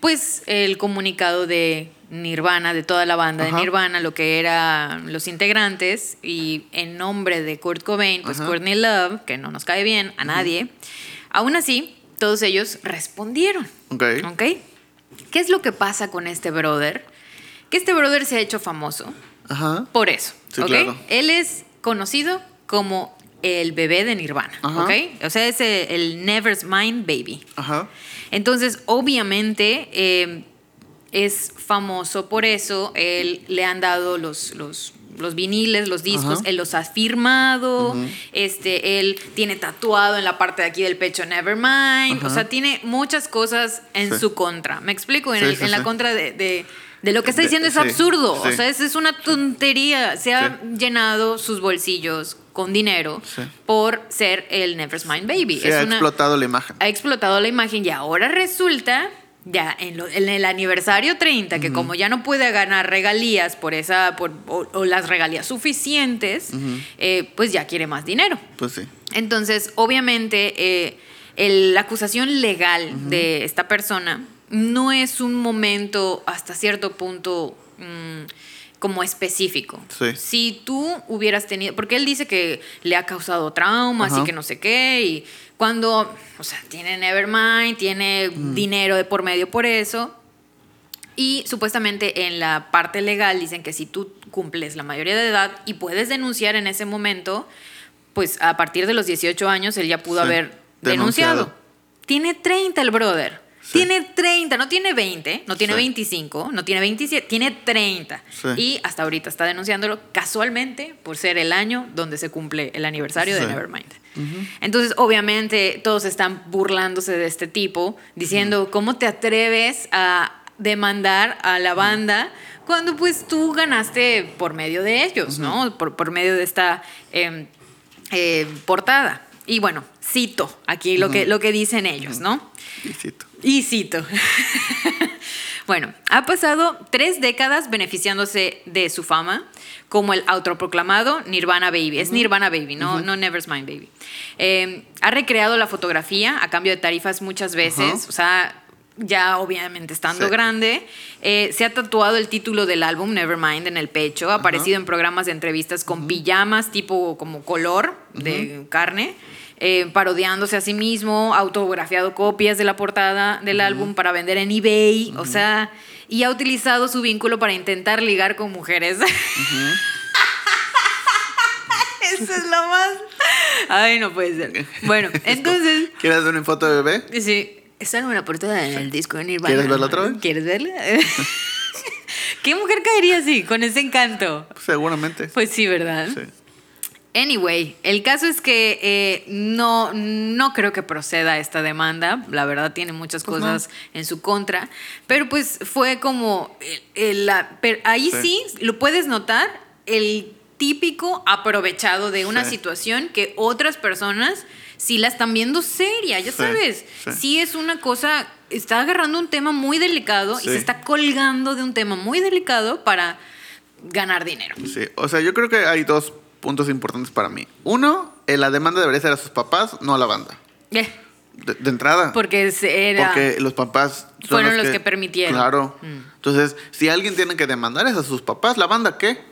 pues el comunicado de Nirvana, de toda la banda Ajá. de Nirvana, lo que eran los integrantes, y en nombre de Kurt Cobain, pues Ajá. Courtney Love, que no nos cae bien a nadie, aún así, todos ellos respondieron. Ok. ¿Ok? ¿Qué es lo que pasa con este brother? Que este brother se ha hecho famoso Ajá. por eso. Sí, ¿ok? claro. Él es conocido como el bebé de Nirvana. Ajá. ¿Ok? O sea, es el, el Never's Mind Baby. Ajá. Entonces, obviamente, eh, es famoso por eso. Él le han dado los, los, los viniles, los discos, Ajá. él los ha firmado. este, él tiene tatuado en la parte de aquí del pecho Nevermind. O sea, tiene muchas cosas en Sí. su contra. ¿Me explico? En, Sí, el- sí, en la contra de, de- de lo que está diciendo es sí, absurdo. O sea, es, es una tontería. Se ha Sí. llenado sus bolsillos con dinero por ser el Never's Mind Baby. Se es ha una- explotado la imagen. ha explotado la imagen y ahora resulta, ya en, lo- en el aniversario 30, que como ya no puede ganar regalías por esa, por, o, o las regalías suficientes, eh, pues ya quiere más dinero. Pues sí. Entonces, obviamente, eh, el- la acusación legal de esta persona no es un momento hasta cierto punto mm, como específico. Sí. Si tú hubieras tenido, porque él dice que le ha causado traumas Ajá. y que no sé qué, y cuando, o sea, tiene Nevermind, tiene dinero de por medio por eso, y supuestamente en la parte legal dicen que si tú cumples la mayoría de edad y puedes denunciar en ese momento, pues a partir de los 18 años él ya pudo Sí, haber denunciado. denunciado. Tiene 30 el brother. Sí. Tiene 30, no tiene 20, no tiene Sí. 25, no tiene 27, tiene 30. Sí. Y hasta ahorita está denunciándolo casualmente por ser el año donde se cumple el aniversario de. Nevermind. Entonces, obviamente, todos están burlándose de este tipo, diciendo, ¿cómo te atreves a demandar a la banda cuando pues tú ganaste por medio de ellos, ¿no? Por, por medio de esta em, eh, portada. Y bueno, cito aquí lo, que, lo que dicen ellos, ¿no? Y cito. Y cito. Bueno, ha pasado tres décadas beneficiándose de su fama, como el autoproclamado Nirvana Baby. Es Nirvana Baby, no, no Never's Mind Baby. Eh, ha recreado la fotografía a cambio de tarifas muchas veces, o sea, ya obviamente estando Sí. grande. Eh, se ha tatuado el título del álbum Nevermind en el pecho, ha aparecido en programas de entrevistas con pijamas tipo como color de carne. Eh, parodiándose a sí mismo, autografiado copias de la portada del álbum para vender en eBay, o sea, y ha utilizado su vínculo para intentar ligar con mujeres. Eso es lo más. Ay, no puede ser. Bueno, entonces, ¿Quieres ver una foto de bebé? sí, está en la portada del disco de Nirvana. ¿Quieres verla otra vez? ¿Quieres verla? ¿Qué mujer caería así, con ese encanto? Seguramente. Pues sí, ¿verdad? Sí. Anyway, el caso es que eh, no, no creo que proceda esta demanda. La verdad tiene muchas Pues cosas en su contra. Pero pues fue como... el- el- la- pero ahí sí. Sí. lo puedes notar, el típico aprovechado de una Sí. situación que otras personas sí la están viendo seria, ya Sí, sabes. sí. Sí es una cosa... Está agarrando un tema muy delicado y se está colgando de un tema muy delicado para ganar dinero. Sí, o sea, yo creo que hay dos puntos importantes para mí. Uno, eh, la demanda debería ser a sus papás, no a la banda. Eh, De, de entrada. Porque se- era... Porque los papás son Fueron los que permitieron. Claro. Mm. Entonces, si alguien tiene que demandar es a sus papás, ¿la banda qué?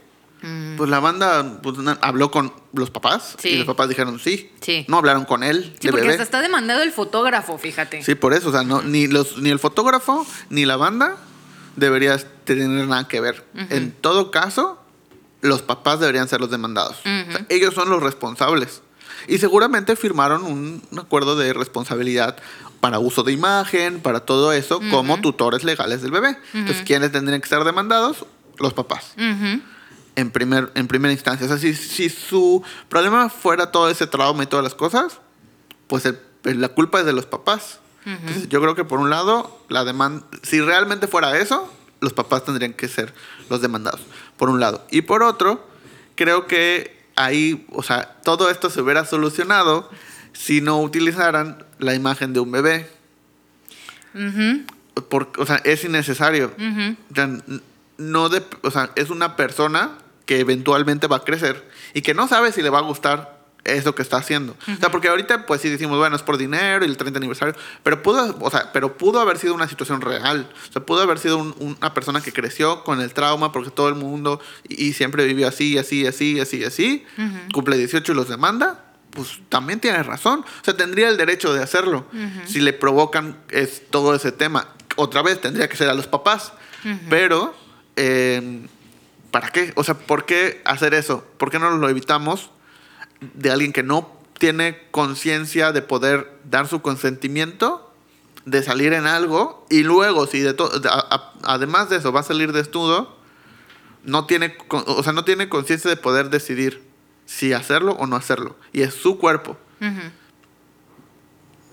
Pues la banda pues, habló con los papás Mm. Sí. y los papás dijeron sí. Sí. No hablaron con él, Sí, de porque bebé. hasta está demandado el fotógrafo, fíjate. Sí, por eso, o sea, no, ni, los, ni el fotógrafo ni la banda debería tener nada que ver. En todo caso, los papás deberían ser los demandados. O sea, ellos son los responsables. Y seguramente firmaron un, un acuerdo de responsabilidad para uso de imagen, para todo eso, como tutores legales del bebé. Entonces, ¿quiénes tendrían que ser demandados? Los papás. En, primer, en primera instancia. O sea, si, si su problema fuera todo ese trauma y todas las cosas, pues el- la culpa es de los papás. Entonces, yo creo que por un lado, la demanda, si realmente fuera eso, los papás tendrían que ser los demandados, por un lado. Y por otro, creo que ahí, o sea, todo esto se hubiera solucionado si no utilizaran la imagen de un bebé. Por- o sea, es innecesario. O sea, n- no de- o sea, es una persona que eventualmente va a crecer y que no sabe si le va a gustar eso que está haciendo. O sea, porque ahorita pues sí decimos, bueno, es por dinero y el 30 aniversario, pero pudo, o sea, pero pudo haber sido una situación real. O sea, pudo haber sido un- una persona que creció con el trauma porque todo el mundo y, y siempre vivió así, así, así, así, así. Cumple 18 y los demanda. Pues también tiene razón. O sea, tendría el derecho de hacerlo. Si le provocan es, todo ese tema. Otra vez tendría que ser a los papás. Pero, eh, ¿para qué? O sea, ¿por qué hacer eso? ¿Por qué no lo evitamos de alguien que no tiene conciencia de poder dar su consentimiento, de salir en algo, y luego, si de además de eso va a salir desnudo, no tiene, o sea, no tiene conciencia de poder decidir si hacerlo o no hacerlo. Y es su cuerpo.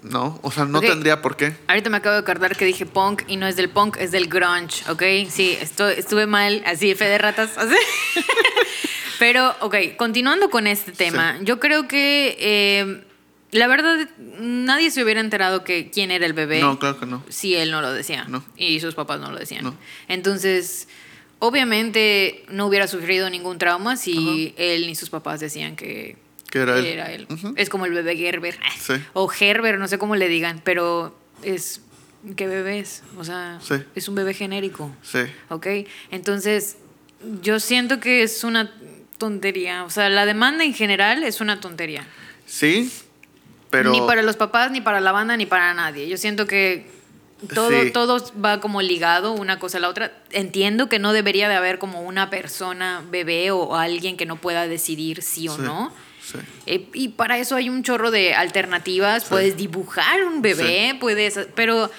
¿No? O sea, no tendría por qué. Ahorita me acabo de acordar que dije punk y no es del punk, es del grunge, ¿ok? Sí, esto- estuve mal, así, fe de ratas. así. Pero, ok, continuando con este tema, yo creo que eh, la verdad nadie se hubiera enterado que quién era el bebé. No, claro que no. si él no lo decía. No. Y sus papás no lo decían. No. Entonces, obviamente no hubiera sufrido ningún trauma si él ni sus papás decían que, Que era él. Ujú. Es como el bebé Gerber. Sí. O Gerber, no sé cómo le digan, pero es... ¿Qué bebé es? O sea, Sí. es un bebé genérico. Sí. ¿Ok? Entonces, yo siento que es una tontería. O sea, la demanda en general es una tontería. Sí, pero... Ni para los papás, ni para la banda, ni para nadie. Yo siento que todo, Sí. todo va como ligado una cosa a la otra. Entiendo que no debería de haber como una persona bebé o alguien que no pueda decidir sí o Sí, no. Sí. Eh, y para eso hay un chorro de alternativas. Puedes dibujar un bebé, puedes... Pero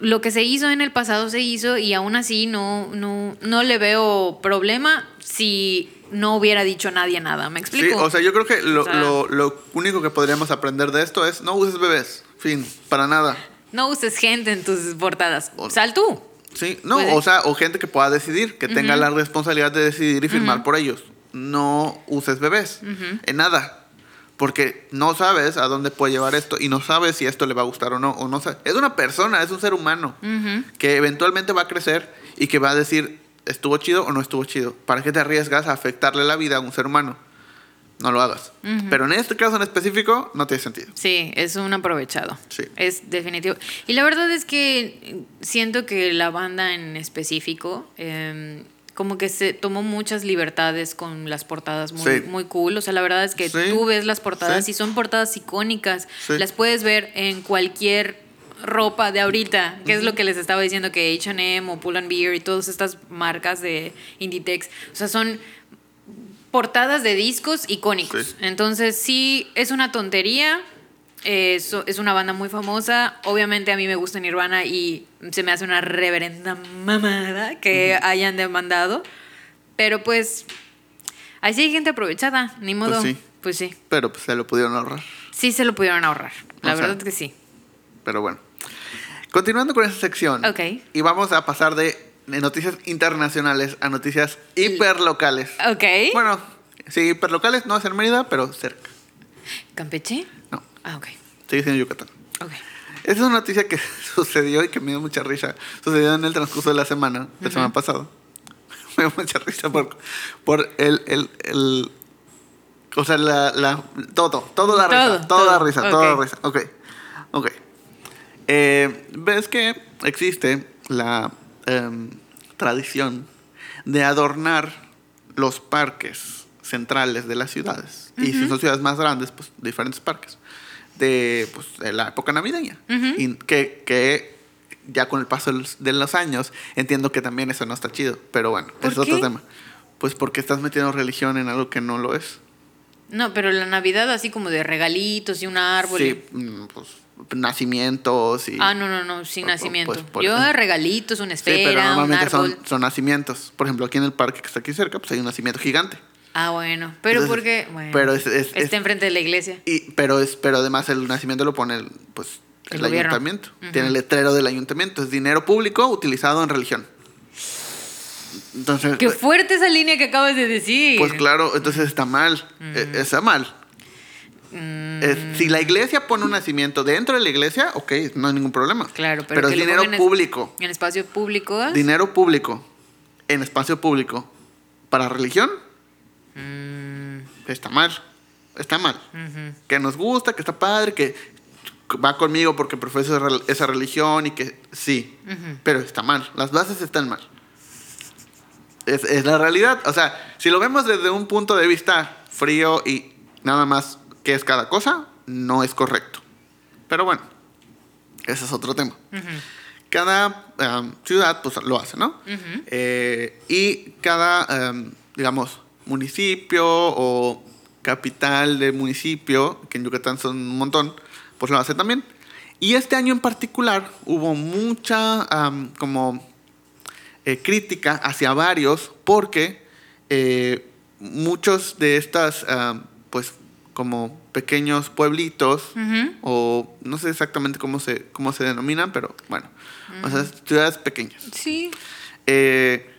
lo que se hizo en el pasado se hizo y aún así no, no, no le veo problema si no hubiera dicho nadie nada. ¿Me explico? Sí, o sea, yo creo que lo, O sea- lo- lo único que podríamos aprender de esto es no uses bebés. Fin, para nada. No uses gente en tus portadas. Sal tú. Sí, no, o sea, o gente que pueda decidir, que tenga la responsabilidad de decidir y firmar por ellos. No uses bebés en nada. Porque no sabes a dónde puede llevar esto y no sabes si esto le va a gustar o no. O no es una persona, es un ser humano que eventualmente va a crecer y que va a decir, ¿estuvo chido o no estuvo chido? ¿Para qué te arriesgas a afectarle la vida a un ser humano? No lo hagas. Pero en este caso en específico no tiene sentido. Sí, es un aprovechado. Sí. Es definitivo. Y la verdad es que siento que la banda en específico, eh, como que se tomó muchas libertades con las portadas muy, Sí. muy cool. O sea, la verdad es que Sí. tú ves las portadas Sí. y son portadas icónicas. Las puedes ver en cualquier ropa de ahorita, que es lo que les estaba diciendo que H&M o Pull and Bear y todas estas marcas de Inditex, o sea, son portadas de discos icónicos. Entonces, sí, es una tontería. Eh, so- es una banda muy famosa. Obviamente a mí me gusta Nirvana y se me hace una reverenda mamada que hayan demandado. Pero pues, así hay gente aprovechada, ni modo. sí. Pues sí. Pero pues se lo pudieron ahorrar. Sí se lo pudieron ahorrar. La O verdad es que sí. Pero bueno. Continuando con esa sección. Ok. Y vamos a pasar de, de noticias internacionales a noticias hiperlocales. Ok. Bueno, sí, hiperlocales no es en Mérida, pero cerca. ¿Campeche? Ah, ok. sigue siendo Yucatán. Ok. Esa es una noticia que sucedió y que me dio mucha risa. Sucedió en el transcurso de la semana, la semana pasada. Me dio mucha risa por, por el, el, el- O sea, la, la- todo, todo da risa. Todo, Todo, todo. risa, todo da Ok. risa. Ok, ok. Eh, Ves que existe la em, tradición de adornar los parques centrales de las ciudades. Y si son ciudades más grandes, pues diferentes parques. De, pues, la época navideña. Y que, que ya con el paso de los, años entiendo que también eso no está chido. Pero bueno, ¿Por es otro qué? tema. Pues porque estás metiendo religión en algo que no lo es. No, pero la Navidad así como de regalitos y un árbol. y- Sí, mm, pues nacimientos y... Ah, no, no, no, sin Pues, nacimiento. pues, por- Yo regalitos, una Sí, pero esfera, un normalmente árbol. son, son nacimientos. Por ejemplo, aquí en el parque que está aquí cerca, pues hay un nacimiento gigante. Ah, bueno. Pero Entonces, porque. Bueno, pero es- es- está es- enfrente de la iglesia. Y, pero, es, pero además el nacimiento lo pone el, pues, El ayuntamiento. Tiene el letrero del ayuntamiento. Es dinero público utilizado en religión. Entonces, Qué fuerte esa línea que acabas de decir. pues claro, entonces está mal. Eh, Está mal. Mm, Es- si la iglesia pone un nacimiento dentro de la iglesia, ok, no hay ningún problema. Claro, pero, pero es dinero público. En espacio público. Dinero público en espacio público para religión, Mm, está mal. Está mal. Que nos gusta, que está padre, que va conmigo porque profeso esa rel- esa religión y que sí, pero está mal. Las bases están mal. Es, es la realidad. O sea, si lo vemos desde un punto de vista frío y nada más que es cada cosa, no es correcto. Pero bueno, ese es otro tema. Cada em, ciudad pues lo hace, ¿no? Eh, y cada, em, digamos, municipio o capital de municipio, que en Yucatán son un montón, pues lo hace también. Y este año en particular hubo mucha am, como eh, crítica hacia varios porque eh, muchos de estas, pues como pequeños pueblitos, o no sé exactamente cómo se, cómo se denominan, pero bueno, o sea, ciudades pequeñas sí. eh,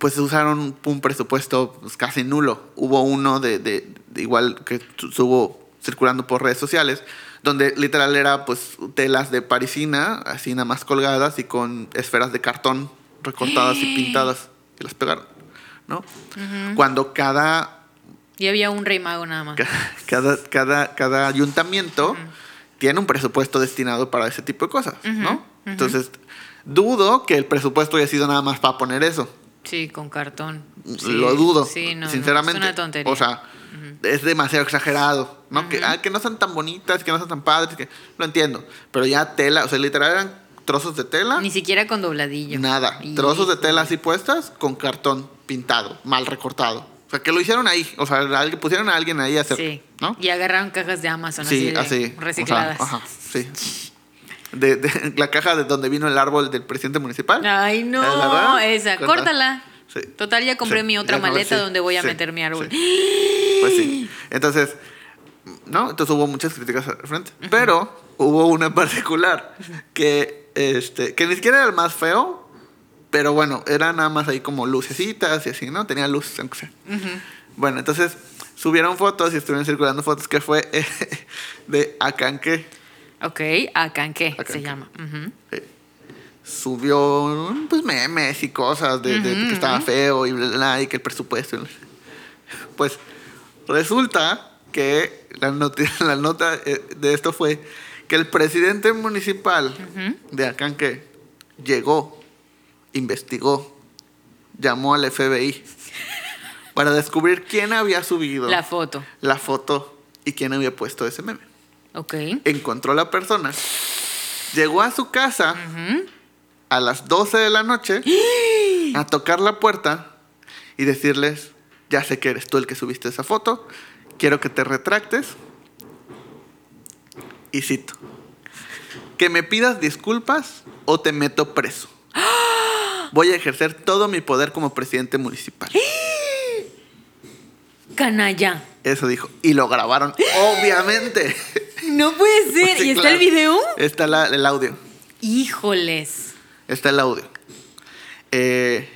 pues usaron un, presupuesto pues, casi nulo. Hubo uno de, de- de igual que tu- estuvo circulando por redes sociales, donde literal era pues telas de parisina, así nada más colgadas y con esferas de cartón recortadas y pintadas y las pegaron, ¿no? Cuando cada Y había un rey mago nada más. Ca- cada, cada, cada ayuntamiento tiene un presupuesto destinado para ese tipo de cosas, ¿no? Entonces, dudo que el presupuesto haya sido nada más para poner eso. Sí, con cartón. Sí, Lo dudo, Sí, no, no, sinceramente. es una tontería. O sea, es demasiado exagerado, ¿no? que, ah, que no son tan bonitas, que no son tan padres, que lo entiendo. Pero ya tela, o sea, literal eran trozos de tela, Ni siquiera con dobladillo. nada. Y- Trozos de tela así puestas con cartón pintado, mal recortado. O sea, que lo hicieron ahí. O sea, pusieron a alguien ahí a hacer, Sí. ¿no? Y agarraron cajas de Amazon Sí, así, de así. recicladas. O sea, ajá, sí. De, de- la caja de donde vino el árbol del presidente municipal. Ay, ¿Es no, esa. Corta. Córtala. Sí. Total, ya compré Sí, mi otra ya maleta sí, donde voy a meter mi árbol. Pues sí. Entonces, ¿no? Entonces hubo muchas críticas al frente. Pero hubo una en particular que, este, que ni siquiera era el más feo, pero bueno, era nada más ahí como lucecitas y así, ¿no? Tenía luz, aunque sea. Bueno, entonces subieron fotos y estuvieron circulando fotos que fue eh, de Akanke. Ok, Akanke se llama. Subió pues memes y cosas de, de que estaba feo y bla, bla, bla, y que el presupuesto. Pues resulta que la, la nota eh, de esto fue que el presidente municipal de Acanque llegó, investigó, llamó al FBI para descubrir quién había subido La foto. la foto y quién había puesto ese meme. Ok. Encontró a la persona, llegó a su casa a las 12 de la noche a tocar la puerta y decirles, ya sé que eres tú el que subiste esa foto, quiero que te retractes. Y cito, que me pidas disculpas o te meto preso. Voy a ejercer todo mi poder como presidente municipal. Canalla. Eso dijo. Y lo grabaron, obviamente. No puede ser. Sí, ¿Y está claro. el video? Está la- el audio. Híjoles. Está el audio. Eh,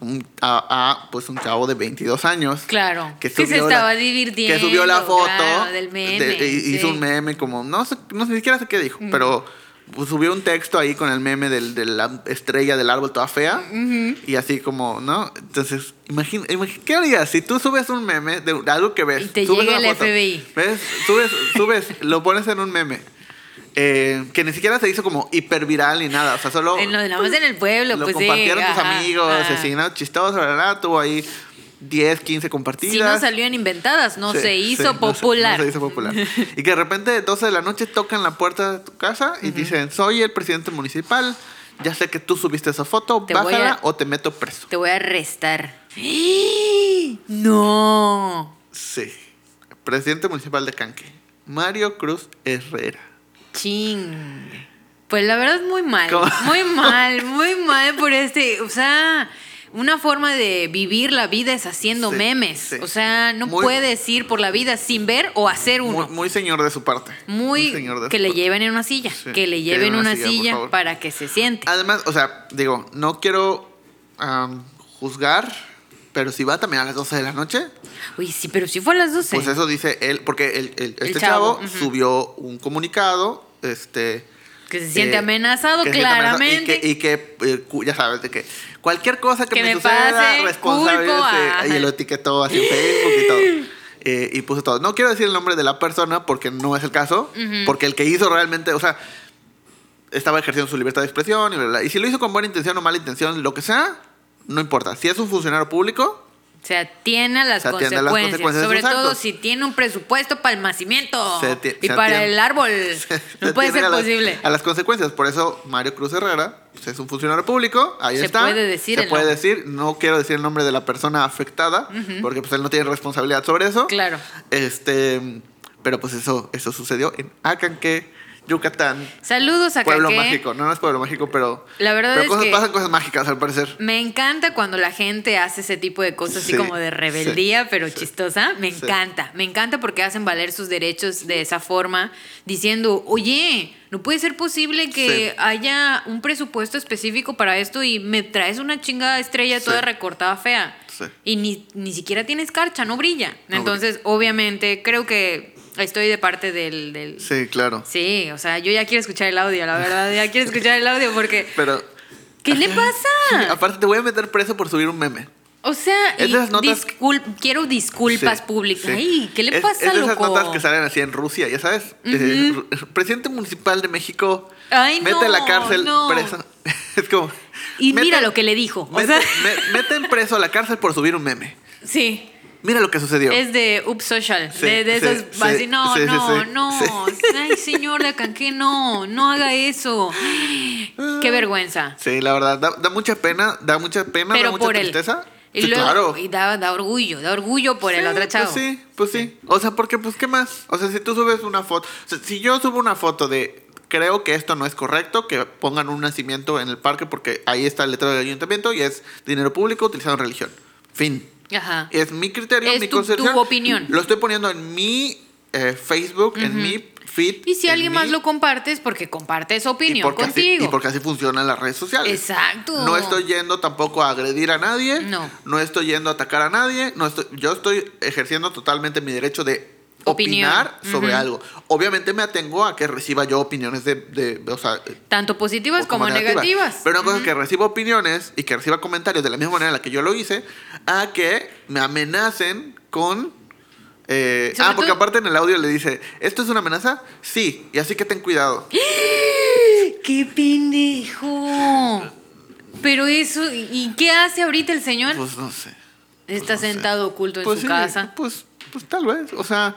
un, a, a, pues un chavo de 22 años. Claro. Que, Que se subió la- estaba divirtiendo, Que subió la foto. claro, del meme, de- hizo un meme como, no sé, no sé ni siquiera sé qué dijo, pero subió un texto ahí con el meme del- de la estrella del árbol toda fea. Y así como, ¿no? Entonces, imagina, imagina- ¿qué harías si tú subes un meme de, de algo que ves? Y te subes llega una el FBI. ¿Ves? Subes, subes, lo pones en un meme. eh, que ni siquiera se hizo como hiperviral ni nada. O sea, solo. En lo de nada más en el pueblo, Lo pues sí, compartieron tus ajá, amigos, así, ¿no? Chistoso, ¿verdad? Tuvo ahí 10, 15 compartidas. Si no salió en inventadas, no Sí, se sí, hizo no se- popular. no se hizo popular. y que de repente, 12 de la noche, tocan la puerta de tu casa y dicen: Soy el presidente municipal. Ya sé que tú subiste esa foto, Te bájala a- o te meto preso. Te voy a arrestar. No. Sí. Presidente municipal de Canque. Mario Cruz Herrera. Ching. Pues la verdad es muy mal. ¿Cómo? Muy mal, muy mal por este. O sea, una forma de vivir la vida es haciendo Sí, memes. sí. O sea, no Muy- puedes ir por la vida sin ver o hacer Muy, uno. muy señor de su parte. Muy, señor de que su le parte. lleven en una silla. Sí, Que le que lleven en una una silla, para que se siente. Además, o sea, digo, no quiero am, juzgar, pero si va también a las 12 de la noche, Uy, sí, pero si fue a las 12. pues eso dice él, porque el, el- este chavo, subió un comunicado, este... que se siente eh, amenazado, que se siente amenazado claramente. Y que, y que, eh, ya sabes, de que cualquier cosa que, Que me, me suceda, ajá. y lo etiquetó así en Facebook y todo. Eh, y puso todo. No quiero decir el nombre de la persona porque no es el caso, porque el que hizo realmente, o sea, estaba ejerciendo su libertad de expresión y bla, bla. Y si lo hizo con buena intención o mala intención, lo que sea, no importa. Si es un funcionario público, Se atiene a las, Se atiene a las consecuencias, consecuencias sobre todo actos. si tiene un presupuesto para el nacimiento y para atiene- el árbol. se no puede ser a las- posible. A las consecuencias. Por eso Mario Cruz Herrera pues, es un funcionario público. Ahí Se está. puede decir Se el puede nombre. decir. No quiero decir el nombre de la persona afectada, porque pues él no tiene responsabilidad sobre eso. Claro. Este, pero pues eso, eso sucedió en Acanque, Yucatán. Saludos a Pueblo Caqué. mágico. No, no es pueblo mágico, pero. La verdad pero es cosas- que- pasan cosas mágicas al parecer. Me encanta cuando la gente hace ese tipo de cosas así Sí, como de rebeldía, sí, pero sí. chistosa. Me encanta. Me encanta porque hacen valer sus derechos de esa forma, diciendo, oye, no puede ser posible que haya un presupuesto específico para esto y me traes una chingada estrella toda recortada fea. Sí. Y ni, ni siquiera tienes carcha, no brilla. No Entonces, obviamente, creo que estoy de parte del... del- Sí, claro. Sí, o sea, yo ya quiero escuchar el audio, la verdad, ya quiero escuchar el audio porque... Pero. ¿Qué le pasa? Aparte, te voy a meter preso por subir un meme. O sea, y notas- discul- quiero disculpas Sí, públicas. sí. Ay, ¿qué le pasa, Es de esas loco? notas que salen así en Rusia, ya sabes. Eh, r- presidente municipal de México Ay, mete a la no, cárcel no. preso. es como. Y mira lo que le dijo. O Mete, sea, me- meten preso a la cárcel por subir un meme. sí. Mira lo que sucedió. Es de Up Social. Sí, de, de sí, así, no, no, no. Ay, señor de Acanqué, no. No haga eso. Qué vergüenza. Sí, la verdad, da, da mucha pena, da mucha pena, da Pero mucha por él. tristeza. Y Sí, luego, claro. y da, da orgullo, da orgullo por el Sí, otro chavo. Pues sí, pues sí. O sea, porque, pues, ¿qué más? O sea, si tú subes una foto. o sea, si yo subo una foto de. Creo que esto no es correcto, que pongan un nacimiento en el parque porque ahí está el letrero del ayuntamiento y es dinero público utilizado en religión. Fin. Ajá. Es mi criterio, Es mi tu- concepción. tu opinión. Lo estoy poniendo en mi eh, Facebook, en mi feed. Y si en alguien más lo comparte es porque comparte esa y opinión porque, así, contigo. y porque así funcionan las redes sociales. Exacto. No estoy yendo tampoco a agredir a nadie. No. No estoy yendo a atacar a nadie. No estoy, yo estoy ejerciendo totalmente mi derecho de Opinión. opinar sobre algo. Obviamente me atengo a que reciba yo opiniones de, de- o sea, Tanto positivas como, negativas. Pero una cosa es que reciba opiniones y que reciba comentarios de la misma manera en la que yo lo hice, a que me amenacen con... eh, ah, porque aparte en el audio le dice, ¿esto es una amenaza? Sí, y así que ten cuidado. ¡Qué pendejo! Pero eso, ¿y qué hace ahorita el señor? Pues no sé. Está no sé. sentado oculto en Pues su sí, casa. Pues, pues tal vez, o sea...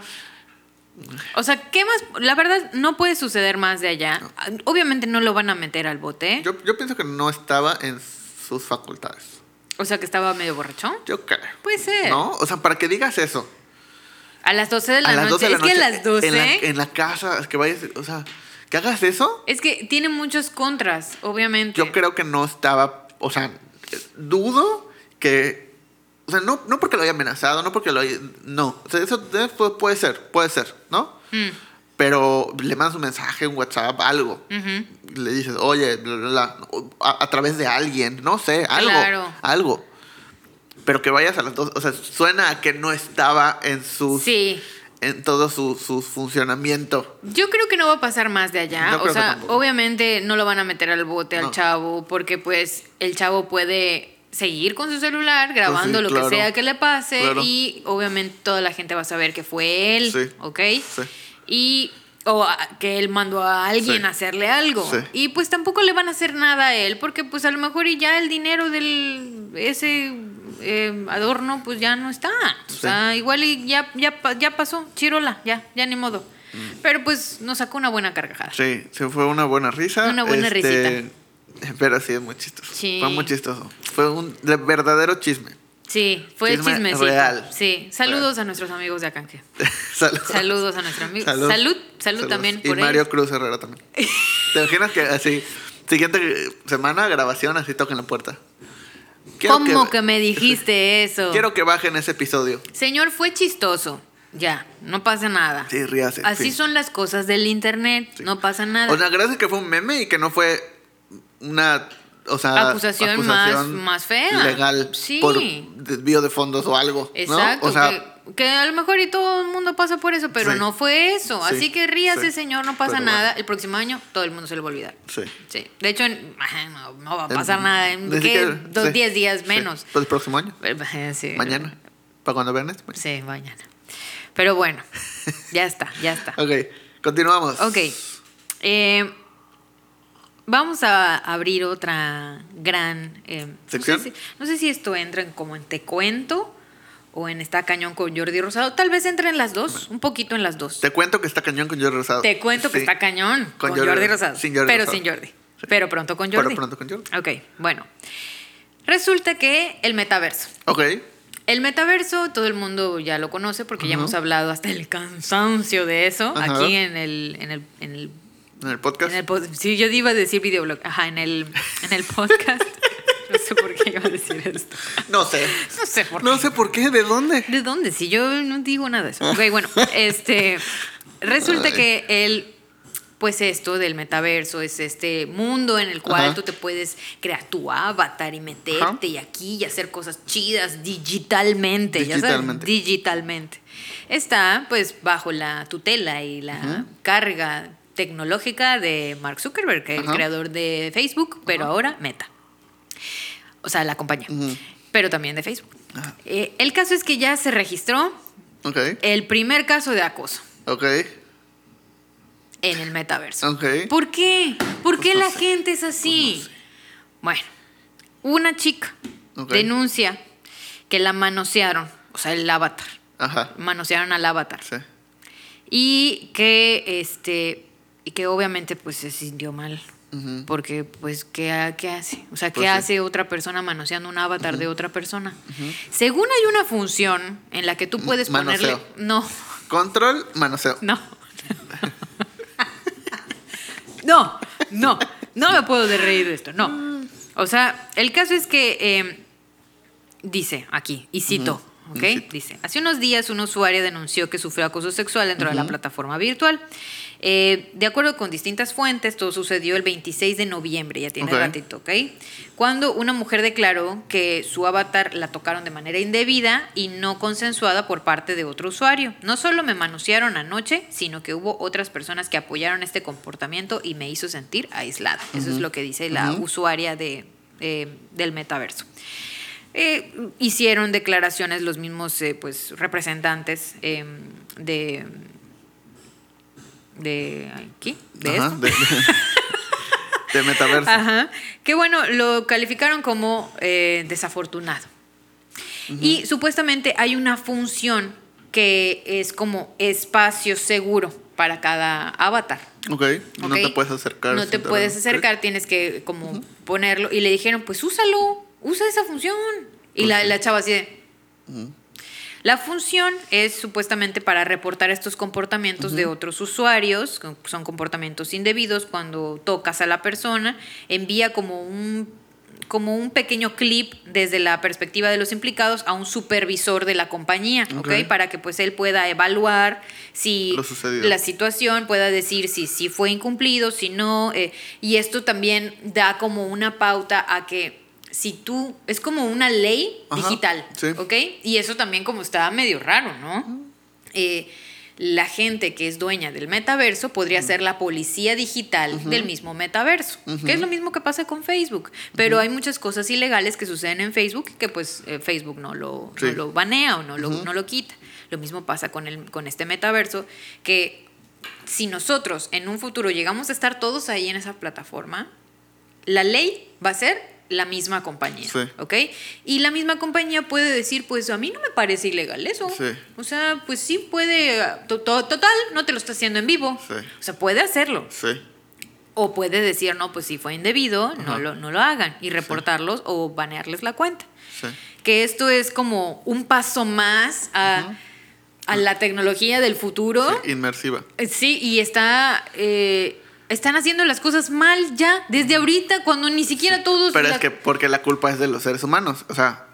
O sea, ¿qué más? La verdad, no puede suceder más de allá. Obviamente no lo van a meter al bote. Yo, yo pienso que no estaba en sus facultades. O sea, que estaba medio borrachón. Yo creo. Puede ser. ¿No? O sea, para que digas eso. A las 12 de la a las noche. 12 de la es que a las 12. En la, en la casa, que vayas, o sea, que hagas eso, Es que tiene muchos contras, obviamente. yo creo que no estaba, o sea, dudo que, o sea, no, no porque lo haya amenazado, no porque lo haya, no, o sea, eso de- pu- puede ser, puede ser, ¿no? Mm, Pero le mandas un mensaje, un WhatsApp, algo. Le dices, oye, bla, bla, bla, a, a través de alguien, no sé, algo, Claro. algo. Pero que vayas a las dos, o sea, suena a que no estaba en sus, Sí. en todo su, su funcionamiento. Yo creo que no va a pasar más de allá. O sea, obviamente no lo van a meter al bote al No. chavo porque pues el chavo puede seguir con su celular grabando lo Pues claro. que sea que le pase Claro. y obviamente toda la gente va a saber que fue él, Sí. ¿ok? Sí. Y o a- que él mandó a alguien a hacerle algo. Sí. Y pues tampoco le van a hacer nada a él porque pues a lo mejor y ya el dinero del ese eh, adorno pues ya no está. O sea, igual y ya, ya, ya pasó, chirola, ya, ya ni modo. Pero pues nos sacó una buena carcajada. Mm. Sí, se fue una buena risa. Una buena este, Pero sí, es muy chistoso. Sí. Fue muy chistoso. Fue un de- verdadero chisme. Sí, fue Chisme chismecito. real. Sí, saludos a nuestros amigos de Acanque. Salud. Saludos a nuestros amigos. Salud. Salud, salud, Saludos. también Y por Mario. Cruz Herrera también. ¿Te imaginas que así, siguiente semana, grabación, así toquen la puerta? Quiero ¿Cómo que, me dijiste eso? Quiero que bajen ese episodio. Señor, fue chistoso. Ya, no pasa nada. Sí, ríase. Así fin. son las cosas del internet. Sí. No pasa nada. O sea, gracias que fue un meme y que no fue una o sea, Acusación más- más fea. legal Sí. por desvío de fondos o algo. ¿no? Exacto. O sea, que, que a lo mejor y todo el mundo pasa por eso, pero Sí. no fue eso. Sí, Así que ríase, sí. señor, no pasa Pero nada. bueno. El próximo año todo el mundo se lo va a olvidar. sí. Sí. De hecho, no, no va a pasar nada. En ¿qué? dos, diez días menos. Pues el próximo año. Eh. Mañana. Para cuando vean esto. mañana. Sí, mañana. Pero bueno, ya está, ya está. Ok, continuamos. Ok. Eh, vamos a abrir otra gran... eh, ¿Sección? No sé, si, no sé si esto entra en como en Te Cuento o en Está Cañón con Jordi Rosado. Tal vez entre en las dos, un poquito en las dos. Te cuento que está cañón con Jordi Rosado. Te cuento que está cañón con, Con Jordi, Jordi- Rosado. sin Jordi pero Rosado. sin Jordi. Sí. Pero pronto con Pero Jordi. pronto con Jordi. Ok, bueno. Resulta que el metaverso. Ok. El metaverso, todo el mundo ya lo conoce porque ya hemos hablado hasta el cansancio de eso aquí en el, en el, en el En el podcast. En el sí, yo iba a decir videoblog. Ajá, en el, en el podcast. no sé por qué iba a decir esto. No sé. No sé por No qué. sé por qué, ¿de dónde? ¿De dónde? Si yo no digo nada de eso. Ok, bueno, este. Resulta Ay. que el. Pues esto del metaverso es este mundo en el cual Ajá. tú te puedes crear tu avatar y meterte Ajá. y aquí y hacer cosas chidas digitalmente, ya sabes, Digitalmente. digitalmente. Está pues bajo la tutela y la carga tecnológica de Mark Zuckerberg, el Ajá. creador de Facebook, pero ahora Meta. O sea, la compañía, pero también de Facebook. Eh, el caso es que ya se registró el primer caso de acoso Ok. en el metaverso. ¿Por qué? ¿por Pues qué no la sé. gente es así? Pues no sé. Bueno, una chica denuncia que la manosearon, o sea, el avatar. Ajá. Manosearon al avatar. Sí. Y que este y que obviamente pues se sintió mal. Porque, pues, ¿qué, qué hace? O sea, ¿qué Pues sí. hace otra persona manoseando un avatar de otra persona? Según hay una función en la que tú puedes Manoseo. ponerle. No, Control, manoseo. no. No, no, no me puedo de reír de esto, no. O sea, el caso es que eh, dice aquí, y cito, ¿ok? Dice, hace unos días un usuario denunció que sufrió acoso sexual dentro de la plataforma virtual. Eh, de acuerdo con distintas fuentes, todo sucedió el 26 de noviembre, ya tiene Ok. ratito, ¿ok? Cuando una mujer declaró que su avatar la tocaron de manera indebida y no consensuada por parte de otro usuario. No solo me manosearon anoche, sino que hubo otras personas que apoyaron este comportamiento y me hizo sentir aislada. Eso es lo que dice la usuaria de, eh, del metaverso. Eh, hicieron declaraciones los mismos eh, pues, representantes eh, de, de aquí, de Ajá, esto. de, de- de metaverso. Ajá. Que bueno, lo calificaron como eh, desafortunado. Y supuestamente hay una función que es como espacio seguro para cada avatar. Ok, no ¿ok? te puedes acercar. No te puedes acercar, tienes que como ponerlo. Y le dijeron, pues úsalo, usa esa función. Y Pues la, sí. la chava así de... La función es supuestamente para reportar estos comportamientos de otros usuarios, que son comportamientos indebidos. Cuando tocas a la persona, envía como un como un pequeño clip desde la perspectiva de los implicados a un supervisor de la compañía, ¿ok? Ok. Para que pues él pueda evaluar si la situación, pueda decir si, si fue incumplido, si no. eh, y esto también da como una pauta a que si tú, es como una ley Ajá, digital, sí. ¿ok? Y eso también como está medio raro, ¿no? Eh, la gente que es dueña del metaverso podría ser la policía digital del mismo metaverso, que es lo mismo que pasa con Facebook. Pero hay muchas cosas ilegales que suceden en Facebook que pues eh, Facebook no lo, no lo banea o no lo, no lo quita. Lo mismo pasa con, el, con este metaverso, que si nosotros en un futuro llegamos a estar todos ahí en esa plataforma, la ley va a ser la misma compañía, Sí. ¿ok? Y la misma compañía puede decir, pues a mí no me parece ilegal eso. Sí. O sea, pues sí puede, to- to- total, no te lo está haciendo en vivo. Sí. O sea, puede hacerlo. Sí. O puede decir, no, pues si fue indebido, no lo, no lo hagan y reportarlos o banearles la cuenta. Sí. Que esto es como un paso más a, a la tecnología del futuro. Sí, Inmersiva. Sí, y está. eh, están haciendo las cosas mal ya, desde ahorita, cuando ni siquiera todos. Pero la- es que porque la culpa es de los seres humanos. O sea,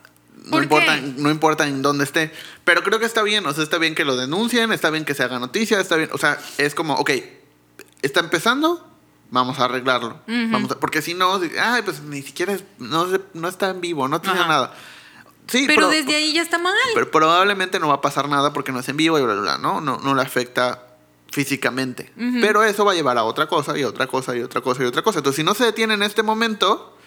no ¿Por importa, no importa en dónde esté. Pero creo que está bien. O sea, está bien que lo denuncien, está bien que se haga noticia, está bien. O sea, es como, ok, está empezando, vamos a arreglarlo. vamos a- porque si no, ay, pues ni siquiera es- no, no está en vivo, no tiene Ajá. nada. Sí, pero pro- desde ahí ya está mal. pero probablemente no va a pasar nada porque no es en vivo y bla, bla, bla, ¿no? No, no le afecta físicamente. Pero eso va a llevar a otra cosa y otra cosa y otra cosa y otra cosa. Entonces, si no se detiene en este momento,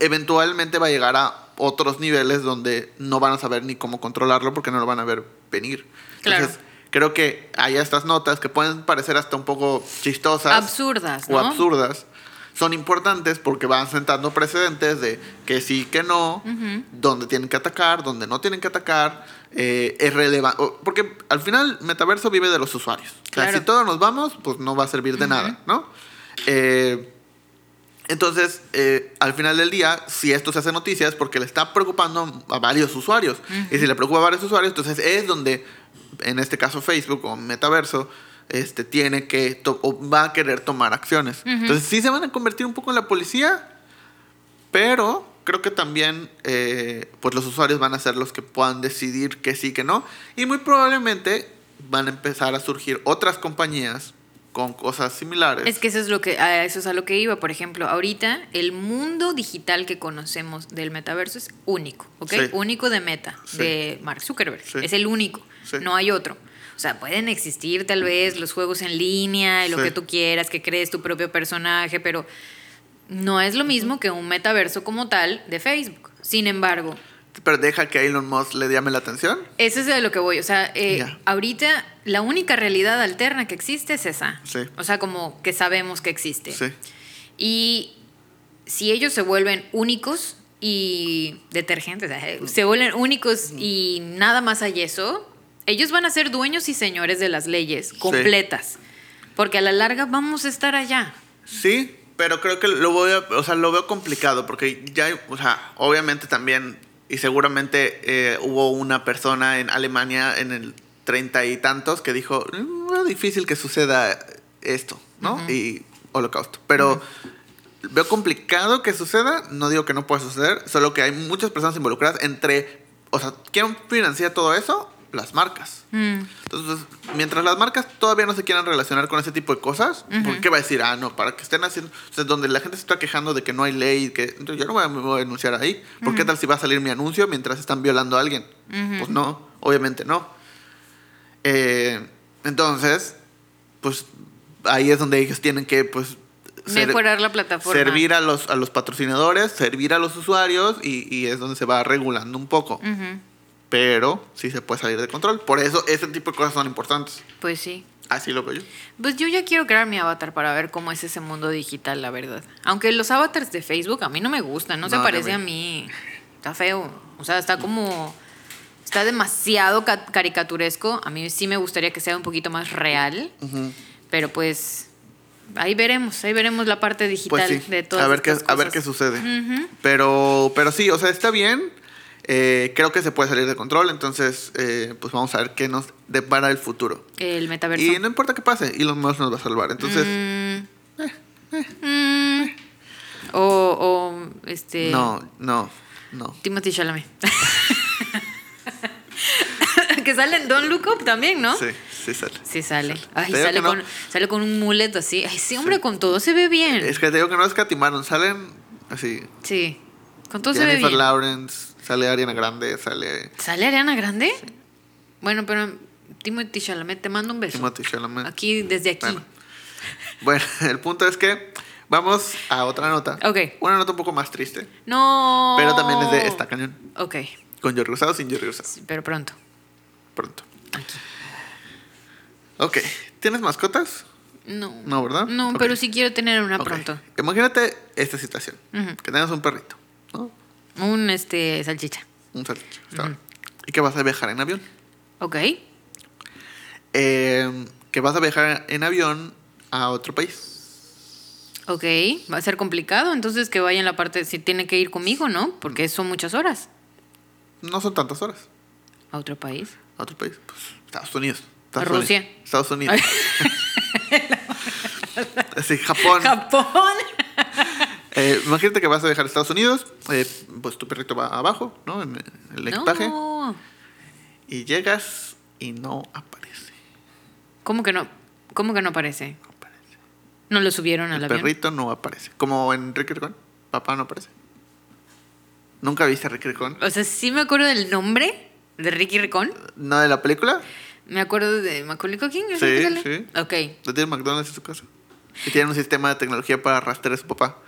eventualmente va a llegar a otros niveles donde no van a saber ni cómo controlarlo porque no lo van a ver venir. Claro. Entonces, creo que hay estas notas que pueden parecer hasta un poco chistosas Absurdas, o absurdas. Son importantes porque van sentando precedentes de que sí, que no, dónde tienen que atacar, dónde no tienen que atacar. eh, es relevante. Porque al final, metaverso vive de los usuarios. O sea, Claro. si todos nos vamos, pues no va a servir de nada, ¿no? Eh, entonces, eh, al final del día, si esto se hace noticia es porque le está preocupando a varios usuarios. Y si le preocupa a varios usuarios, entonces es donde, en este caso Facebook o Metaverso, este, tiene que, o va a querer tomar acciones. Entonces, sí se van a convertir un poco en la policía, pero creo que también eh, pues los usuarios van a ser los que puedan decidir que sí, que no. Y muy probablemente van a empezar a surgir otras compañías con cosas similares. Es que eso es lo que a eso es a lo que iba, por ejemplo, ahorita el mundo digital que conocemos del metaverso es único, ¿ok? Sí. Único de Meta, Sí. de Mark Zuckerberg, Sí. es el único, no hay otro. O sea, pueden existir tal vez los juegos en línea y lo Sí. que tú quieras, que crees tu propio personaje, pero no es lo mismo que un metaverso como tal de Facebook. Sin embargo, Pero deja que Elon Musk le llame la atención. eso es de lo que voy. O sea, eh, ahorita la única realidad alterna que existe es esa. Sí. O sea, como que sabemos que existe. Sí. Y si ellos se vuelven únicos y detergentes, se vuelven únicos y nada más hay eso, ellos van a ser dueños y señores de las leyes completas. Porque a la larga vamos a estar allá. Sí, pero creo que lo voy a, o sea, lo veo complicado porque ya, o sea, obviamente también y seguramente eh, hubo una persona en Alemania en el treinta y tantos que dijo, "Mm, es difícil que suceda esto, ¿no? Y holocausto. Pero veo complicado que suceda, no digo que no pueda suceder, solo que hay muchas personas involucradas entre, o sea, ¿quién financia todo eso? Las marcas. Mm. Entonces, mientras las marcas todavía no se quieran relacionar con ese tipo de cosas, ¿por qué va a decir, ah, no, para que estén haciendo, o sea, donde la gente se está quejando de que no hay ley, que yo no voy a, me voy a denunciar ahí, ¿por qué tal si va a salir mi anuncio mientras están violando a alguien? Pues no, obviamente no. Eh, entonces, pues ahí es donde ellos tienen que, pues, Mejorar la plataforma. servir a los, a los patrocinadores, servir a los usuarios y, y es donde se va regulando un poco. Pero sí se puede salir de control. Por eso ese tipo de cosas son importantes. Pues sí. Así lo veo yo. Pues yo ya quiero crear mi avatar para ver cómo es ese mundo digital, la verdad. Aunque los avatars de Facebook a mí no me gustan, no, se No, parece ni a mí. Está feo. O sea, está como. Está demasiado ca- caricaturesco. A mí sí me gustaría que sea un poquito más real. Pero pues. Ahí veremos, ahí veremos la parte digital Pues sí, de todas a ver qué, a ver qué sucede. Ujú. pero, pero sí, o sea, está bien. Eh, creo que se puede salir de control. Entonces, eh, pues vamos a ver qué nos depara el futuro. El metaverso. Y no importa qué pase, Elon Musk nos va a salvar. Entonces, Mm. Mm. O, o, este. no, no, no. Timothy Chalamet. que sale en Don't Look Up también, ¿no? Sí, sí sale. Sí sale. Ay, sale que no. con, sale con un mulet así. Ay, sí, hombre, con todo se ve bien. Es que te digo que no escatimaron. Salen así. Sí. Con todo se ve Jennifer bien. Lawrence, sale Ariana Grande, sale ¿Sale Ariana Grande? Bueno, pero Timothy Chalamet, te mando un beso. Timothy Chalamet. Aquí, desde aquí. Bueno. Bueno, el punto es que vamos a otra nota. Ok. Una nota un poco más triste, No. pero también es de esta cañón. Ok, Con Jordi Rosado o sin Jordi Rosado. sí, pero pronto. Pronto. Ok. ¿Tienes mascotas? No. No, ¿verdad? No, pero sí quiero tener una pronto. Imagínate esta situación. Que tengas un perrito, ¿no? Un este salchicha. Un salchicha. está bien. Y que vas a viajar en avión. Ok. Eh, que vas a viajar en avión a otro país. Ok. Va a ser complicado, entonces que vaya en la parte. Si tiene que ir conmigo, ¿no? Porque son muchas horas. No son tantas horas. A otro país. ¿A otro país? Pues Estados Unidos. ¿A Rusia? Unidos. Estados Unidos. sí, Japón. Japón. Eh, imagínate que vas a a Estados Unidos, eh, pues tu perrito va abajo, ¿no? En el equipaje. No. Y llegas y no aparece. ¿Cómo que no? ¿Cómo que no aparece? No aparece. ¿No lo subieron al El avión? perrito no aparece. Como en Ricky Ricón. Papá no aparece. ¿Nunca viste a Ricky Ricón? O sea, sí me acuerdo del nombre de Ricky Ricón. ¿No de la película? Me acuerdo de Macaulay Culkin. ¿es el Sí, sí. Ok. Lo tiene McDonald's en su casa. Y tiene un sistema de tecnología para rastrear a su papá.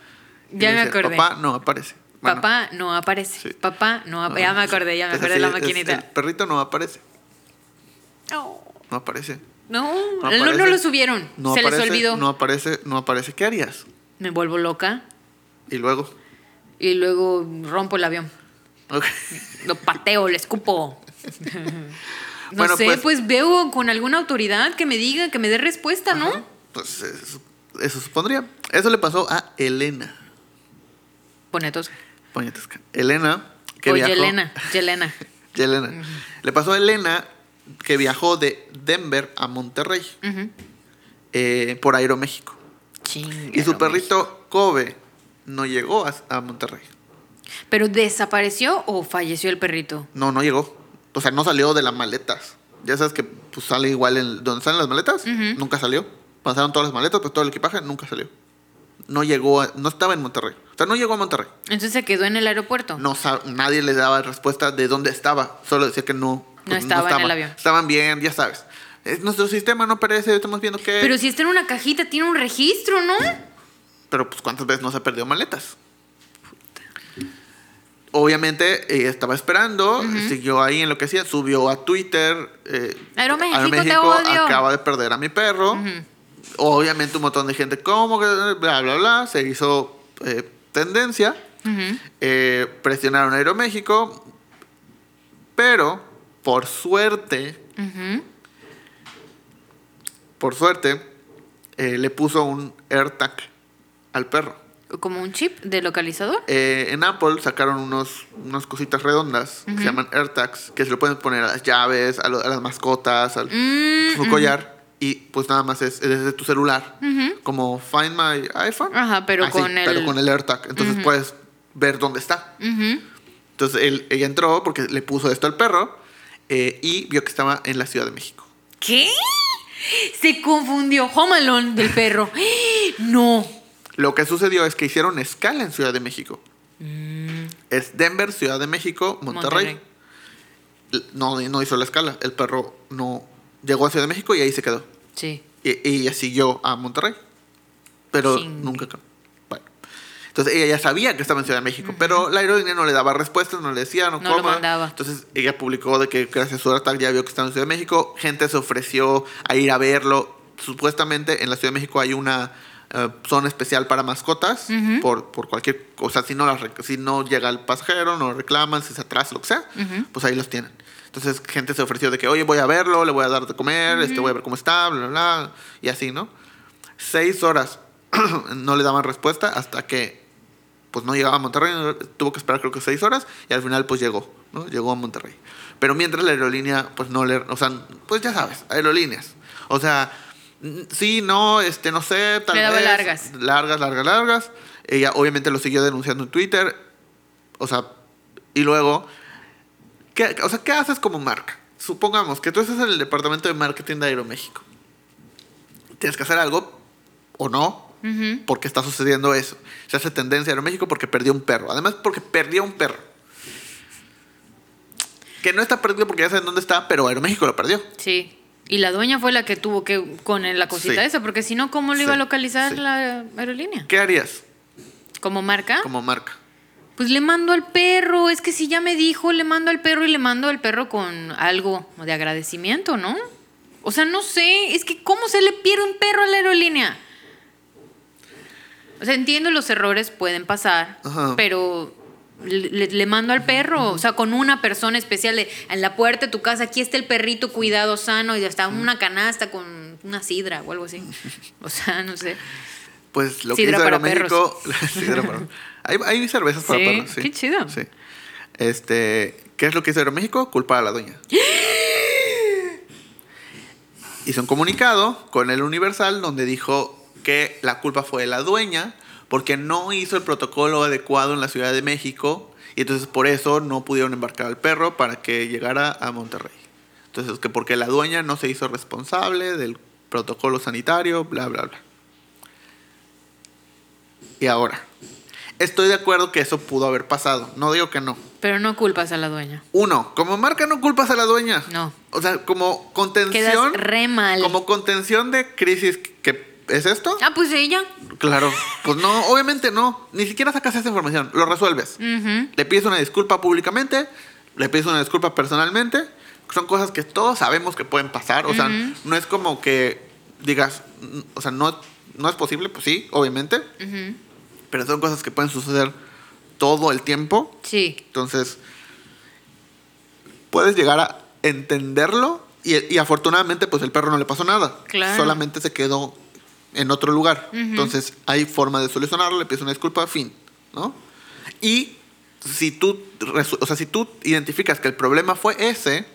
Ya me acordé. Papá no aparece. Bueno, Papá no aparece. Sí. Papá no aparece. Ya me acordé, ya me acordé de la maquinita. el perrito no aparece. No, No aparece. no, No no, lo subieron. No Se aparece, les olvidó. No aparece, no aparece. ¿Qué harías? Me vuelvo loca Y luego. y luego rompo el avión. Lo pateo, le escupo. no Bueno, sé, pues- pues, veo con alguna autoridad que me diga, que me dé respuesta, ¿no? Pues eso, eso supondría. Eso le pasó a Elena. Bonetos. Puñetesca. Elena, que o viajó. Yelena, Yelena. Yelena. Le pasó a Elena que viajó de Denver a Monterrey eh, por Aeroméxico. Chinga, Y su perrito Kobe no llegó a, a Monterrey. ¿Pero desapareció o falleció el perrito? No, no llegó. O sea, no salió de las maletas. Ya sabes que pues, sale igual en donde salen las maletas. Nunca salió. Pasaron todas las maletas, pues todo el equipaje nunca salió. No llegó, a- no estaba en Monterrey. O sea, no llegó a Monterrey. Entonces se quedó en el aeropuerto. No nadie le daba respuesta de dónde estaba. Solo decía que no. No estaba en el avión. Estaban bien, ya sabes. Es- nuestro sistema no parece, estamos viendo que. Pero si está en una cajita, tiene un registro, ¿no? Pero pues cuántas veces no se ha perdido maletas. Obviamente eh, estaba esperando, siguió ahí enloquecida, subió a Twitter. Eh, Aeroméxico, te odio. acaba de perder a mi perro. Obviamente un montón de gente, ¿cómo que? Bla, bla, bla. Se hizo eh, tendencia. Eh, presionaron a Aeroméxico. Pero, por suerte, por suerte, eh, le puso un AirTag al perro. Como un chip de localizador. En Apple sacaron unos, unas cositas redondas que se llaman AirTags, que se lo pueden poner a las llaves, a, lo- a las mascotas, al Mm, su collar, y pues nada más es, es desde tu celular, como Find My iPhone. Ajá, pero Así, con el- Pero con el AirTag, entonces puedes ver dónde está. Entonces él, ella entró porque le puso esto al perro eh, y vio que estaba en la Ciudad de México. ¿Qué? Se confundió. Home Alone del perro. No. Lo que sucedió es que hicieron escala en Ciudad de México. Mm. Es Denver, Ciudad de México, Monterrey. L- No, no hizo la escala. El perro no llegó a Ciudad de México y ahí se quedó. Sí. Y, y ella siguió a Monterrey. Pero nunca. Bueno. Entonces ella ya sabía que estaba en Ciudad de México, pero la aerolínea no le daba respuestas, no le decía, no, No lo coma. mandaba. Entonces ella publicó de que gracias a su tal ya vio que estaba en Ciudad de México. Gente se ofreció a ir a verlo. Supuestamente en la Ciudad de México hay una eh, zona especial para mascotas por, por cualquier cosa. Si no, las si no llega el pasajero, no reclaman, si se atrasa, lo que sea, pues ahí los tienen. Entonces gente se ofreció de que, oye, voy a verlo, le voy a dar de comer, este, voy a ver cómo está, bla, bla, bla, y así, ¿no? Seis horas no le daban respuesta hasta que pues no llegaba a Monterrey, tuvo que esperar creo que seis horas y al final pues llegó, ¿no? Llegó a Monterrey. Pero mientras la aerolínea pues no le, o sea, pues ya sabes, aerolíneas. O sea, sí, no, este, no sé, tal vez. largas. Largas, largas, largas. Ella obviamente lo siguió denunciando en Twitter. O sea, y luego, ¿qué, o sea, ¿qué haces como marca? Supongamos que tú estás en el departamento de marketing de Aeroméxico. Tienes que hacer algo o no, porque está sucediendo eso. Se hace tendencia en Aeroméxico porque perdió un perro. Además, porque perdió un perro. Que no está perdido porque ya saben dónde está, pero Aeroméxico lo perdió. Sí. Y la dueña fue la que tuvo que con la cosita Sí. esa, porque si no, ¿cómo lo iba a localizar sí. la aerolínea? ¿Qué harías ¿Como marca? como marca? Pues le mando al perro. Es que si ya me dijo, le mando al perro y le mando al perro con algo de agradecimiento, ¿no? O sea, no sé. Es que ¿cómo se le pierde un perro a la aerolínea? O sea, entiendo los errores pueden pasar, Ajá. pero le, mando al perro, o sea, con una persona especial de, en la puerta de tu casa, aquí está el perrito cuidado, sano, y hasta una canasta con una sidra o algo así. O sea, no sé. Pues lo Sidra que hizo para Aeroméxico. Sidra para- hay, hay cervezas para Sí, perros, sí. qué chido. Sí. Este, ¿Qué es lo que hizo Aeroméxico? Culpar a la dueña. hizo un comunicado con el Universal donde dijo que la culpa fue de la dueña porque no hizo el protocolo adecuado en la Ciudad de México y entonces por eso no pudieron embarcar al perro para que llegara a Monterrey. Entonces que porque la dueña no se hizo responsable del protocolo sanitario, bla, bla, bla. Y ahora, estoy de acuerdo que eso pudo haber pasado, no digo que no. Pero no culpas a la dueña. Uno, como marca no culpas a la dueña. No. O sea, como contención. Quedas re mal. Como contención de crisis que es esto. Ah, pues ella. Claro. Pues no, obviamente no. Ni siquiera sacas esa información. Lo resuelves. Le pides una disculpa públicamente. Le pides una disculpa personalmente. Son cosas que todos sabemos que pueden pasar. O sea, no es como que digas, o sea, no, no es posible. Pues sí, obviamente. Ujú. Pero son cosas que pueden suceder todo el tiempo. Sí. Entonces, puedes llegar a entenderlo y, y afortunadamente pues el perro no le pasó nada. Claro. Solamente se quedó en otro lugar. Entonces, hay forma de solucionarlo, le pides una disculpa, fin, ¿no? Y si tú, o sea, si tú identificas que el problema fue ese,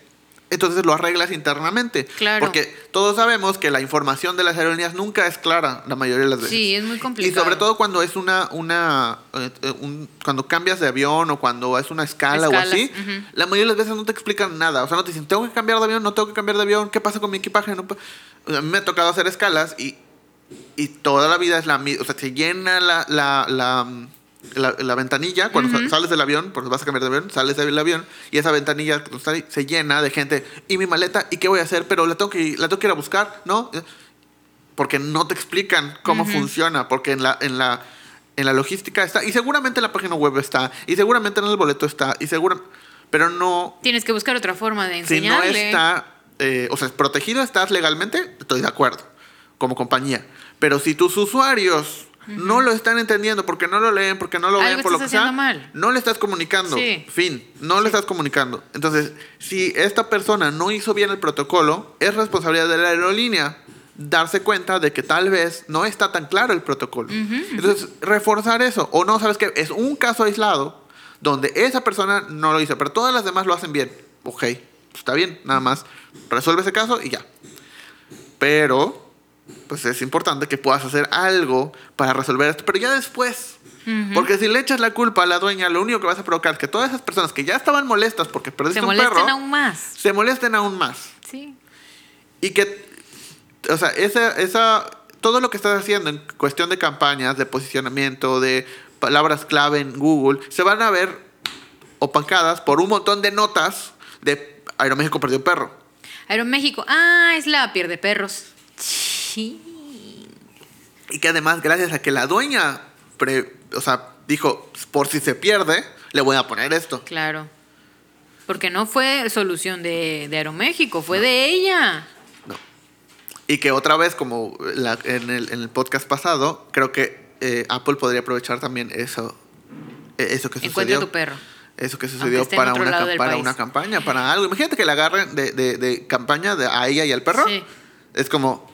entonces lo arreglas internamente. Claro. Porque todos sabemos que la información de las aerolíneas nunca es clara la mayoría de las veces. Sí, es muy Y complicado. sobre todo cuando es una, una eh, eh, un- cuando cambias de avión o cuando es una escala Escalas, o así, la mayoría de las veces no te explican nada. O sea, no te dicen, tengo que cambiar de avión, no tengo que cambiar de avión, ¿qué pasa con mi equipaje? No pa-". O sea, a mí me ha tocado hacer escalas y, y toda la vida es la misma. O sea, se llena la, la, la, la- la ventanilla cuando sa- sales del avión, porque vas a cambiar de avión, sales del avión y esa ventanilla se llena de gente. ¿Y mi maleta? ¿Y qué voy a hacer? Pero la tengo que, la tengo que ir a buscar, ¿no? porque no te explican cómo funciona, porque en la, en la, en la logística está, y seguramente en la página web está, y seguramente en el boleto está, y segura, pero no, Tienes que buscar otra forma de si no enseñarle. está, eh, o sea, protegido estás legalmente, estoy de acuerdo, como compañía, pero si tus usuarios no lo están entendiendo porque no lo leen, porque no lo ven, por lo que sea, mal. no le estás comunicando. Sí. Fin, no le estás comunicando. Entonces, si esta persona no hizo bien el protocolo, es responsabilidad de la aerolínea darse cuenta de que tal vez no está tan claro el protocolo. Entonces, reforzar eso. O no, sabes que es un caso aislado donde esa persona no lo hizo, pero todas las demás lo hacen bien. Ok, pues está bien, nada más. Resuelve ese caso y ya. Pero, pues es importante que puedas hacer algo para resolver esto. Pero ya después, Porque si le echas la culpa a la dueña, lo único que vas a provocar es que todas esas personas que ya estaban molestas porque perdiste Se un molesten perro, aún más. se molesten aún más. Sí. Y que, o sea, esa, esa, todo lo que estás haciendo en cuestión de campañas, de posicionamiento, de palabras clave en Google, se van a ver opacadas por un montón de notas de Aeroméxico perdió un perro. Aeroméxico. Ah, es la pierde perros. Sí. Y que además, gracias a que la dueña, pre- o sea, dijo, por si se pierde, le voy a poner esto. Claro. Porque no fue solución de, de Aeroméxico, fue de ella. No. Y que otra vez, como la- en, el, en el podcast pasado, creo que eh, Apple podría aprovechar también eso, eh, eso que Encuentra sucedió. tu perro. Eso que sucedió para, una, para una campaña, para algo. Imagínate que la agarren de, de- de campaña de, a ella y al perro. Sí. Es como,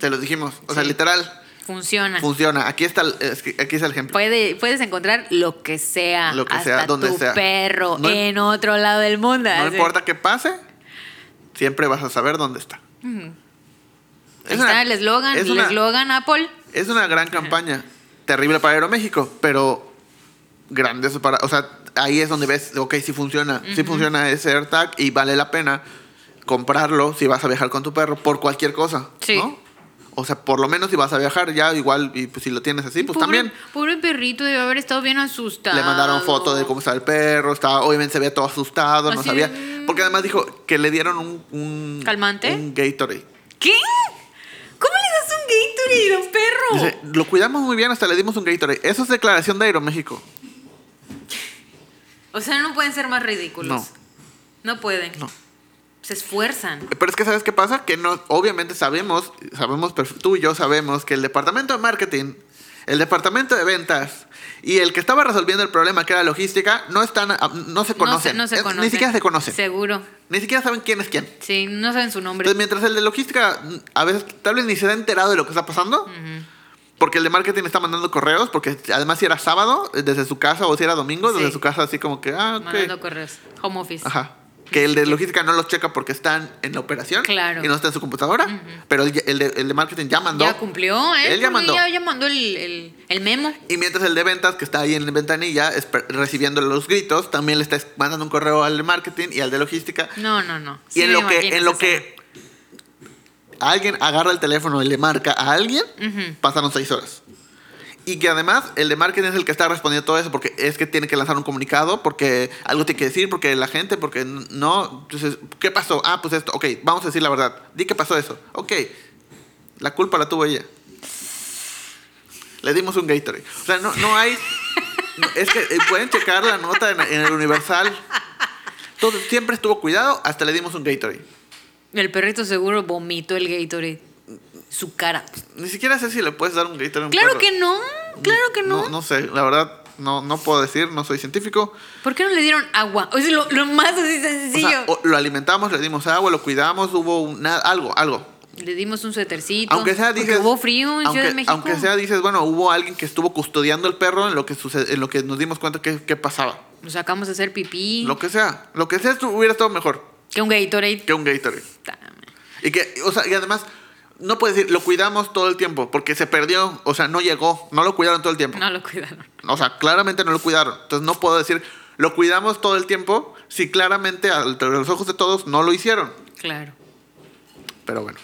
te lo dijimos. O sea, Sí. literal, Funciona. funciona. Aquí está, el, aquí está el ejemplo. Puede, puedes encontrar lo que sea. Lo que hasta sea, donde tu sea. perro No en otro lado del mundo. No Así. importa qué pase, siempre vas a saber dónde está. Ahí Es está una- el eslogan. es El eslogan Apple. Es una gran campaña. Terrible para Aeroméxico, pero grandioso para. O sea, ahí es donde ves, ok, si funciona. Si funciona ese AirTag y vale la pena comprarlo si vas a viajar con tu perro por cualquier cosa. Sí. ¿no? O sea, por lo menos si vas a viajar ya, igual, y pues si lo tienes así, pues pobre, también. Pobre perrito debe haber estado bien asustado. Le mandaron foto de cómo estaba el perro, estaba, obviamente se veía todo asustado, no sabía. de. Porque además dijo que le dieron un, un ¿Calmante? Un Gatorade. ¿Qué? ¿Cómo le das un Gatorade a un perro? Dice, lo cuidamos muy bien, hasta le dimos un Gatorade. Eso es declaración de Aeroméxico. O sea, no pueden ser más ridículos. No. No pueden. No. Se esfuerzan. Pero es que ¿sabes qué pasa? Que no, obviamente sabemos, sabemos, tú y yo sabemos que el departamento de marketing, el departamento de ventas y el que estaba resolviendo el problema que era logística, no están, no se conocen. No se, no se conocen. Ni siquiera se conocen. Seguro. Ni siquiera saben quién es quién. Sí, no saben su nombre. Entonces, mientras el de logística a veces tal vez ni se ha enterado de lo que está pasando, porque el de marketing está mandando correos, porque además si era sábado, eh, desde su casa, o si era domingo, desde Sí. su casa, así como que, ah, ok. Mandando correos. Home office. Ajá. Que el de logística no los checa porque están en la operación Claro. y no está en su computadora, pero el, el de, el de marketing ya mandó. Ya cumplió, ¿eh? Él ya mandó. Ya, ya mandó el, el- memo. Y mientras el de ventas, que está ahí en la ventanilla, recibiendo los gritos, también le está mandando un correo al de marketing y al de logística. No, no, no. y en lo que, en lo que alguien agarra el teléfono y le marca a alguien, Ujú. pasaron seis horas. Y que además el de marketing es el que está respondiendo todo eso porque es que tiene que lanzar un comunicado, porque algo tiene que decir, porque la gente, porque no. Entonces, ¿qué pasó? Ah, pues esto, ok, vamos a decir la verdad. Di que pasó eso. Ok, la culpa la tuvo ella. Le dimos un Gatorade. O sea, no, no hay. es que eh, pueden checar la nota en, en el Universal. Todo, siempre estuvo cuidado, hasta le dimos un Gatorade. El perrito seguro vomitó el Gatorade. Su cara. Ni siquiera sé si le puedes dar un a un Claro perro. que no. Claro que no. No, no sé, la verdad, no, no puedo decir, no soy científico. ¿Por qué no le dieron agua? O sea, lo, lo más así O sencillo. sea, o- lo alimentamos, le dimos agua, lo cuidamos, hubo una- algo, algo. Le dimos un suétercito. Aunque sea, dices. hubo frío en aunque, Ciudad de México. aunque sea, dices, bueno, hubo alguien que estuvo custodiando el perro en lo que, sucede, en lo que nos dimos cuenta que, que pasaba. Nos sacamos a hacer pipí. Lo que sea, lo que sea hubiera estado mejor Que un Gatorade. que un Gatorade. Y que, o sea, y además, no puedes decir, lo cuidamos todo el tiempo, porque se perdió, o sea, no llegó, no lo cuidaron todo el tiempo. No lo cuidaron. O sea, claramente no lo cuidaron. Entonces no puedo decir, lo cuidamos todo el tiempo, si claramente a los ojos de todos no lo hicieron. Claro. Pero bueno,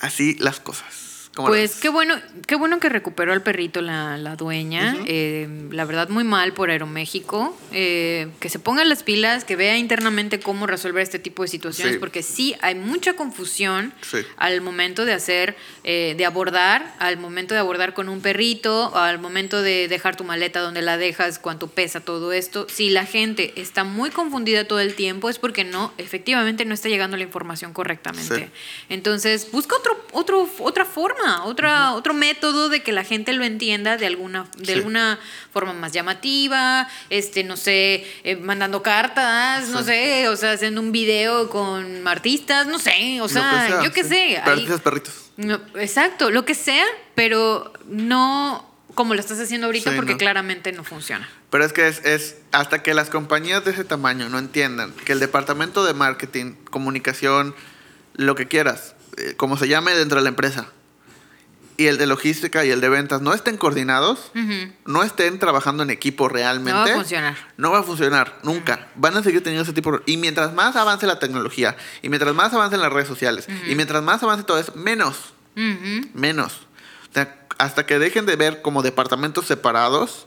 así las cosas. ¿Cómo la Pues qué bueno, qué bueno que recuperó al perrito la, la dueña. Eh, la verdad, muy mal por Aeroméxico. Eh, que se ponga las pilas, que vea internamente cómo resolver este tipo de situaciones, Sí. porque sí hay mucha confusión Sí. al momento de hacer, eh, de abordar, al momento de abordar con un perrito, al momento de dejar tu maleta donde la dejas, cuánto pesa todo esto. Si la gente está muy confundida todo el tiempo, es porque no, efectivamente no está llegando la información correctamente. Sí. Entonces, busca otro, otro, otra forma, otra, otro método de que la gente lo entienda de alguna, de Sí. alguna forma más llamativa, este, no sé, eh, mandando cartas, no sé, o sea, haciendo un video con artistas, no sé, o sea, que sea, yo qué sí. sé. Perritos. no, exacto, lo que sea, pero no como lo estás haciendo ahorita Sí, porque no. claramente no funciona. Pero es que es, es hasta que las compañías de ese tamaño no entiendan que el departamento de marketing, comunicación, lo que quieras, eh, como se llame dentro de la empresa, y el de logística y el de ventas no estén coordinados, no estén trabajando en equipo realmente, No va a funcionar. no va a funcionar nunca. Van a seguir teniendo ese tipo de... Y mientras más avance la tecnología, y mientras más avancen las redes sociales, y mientras más avance todo eso, menos, menos. O sea, hasta que dejen de ver como departamentos separados,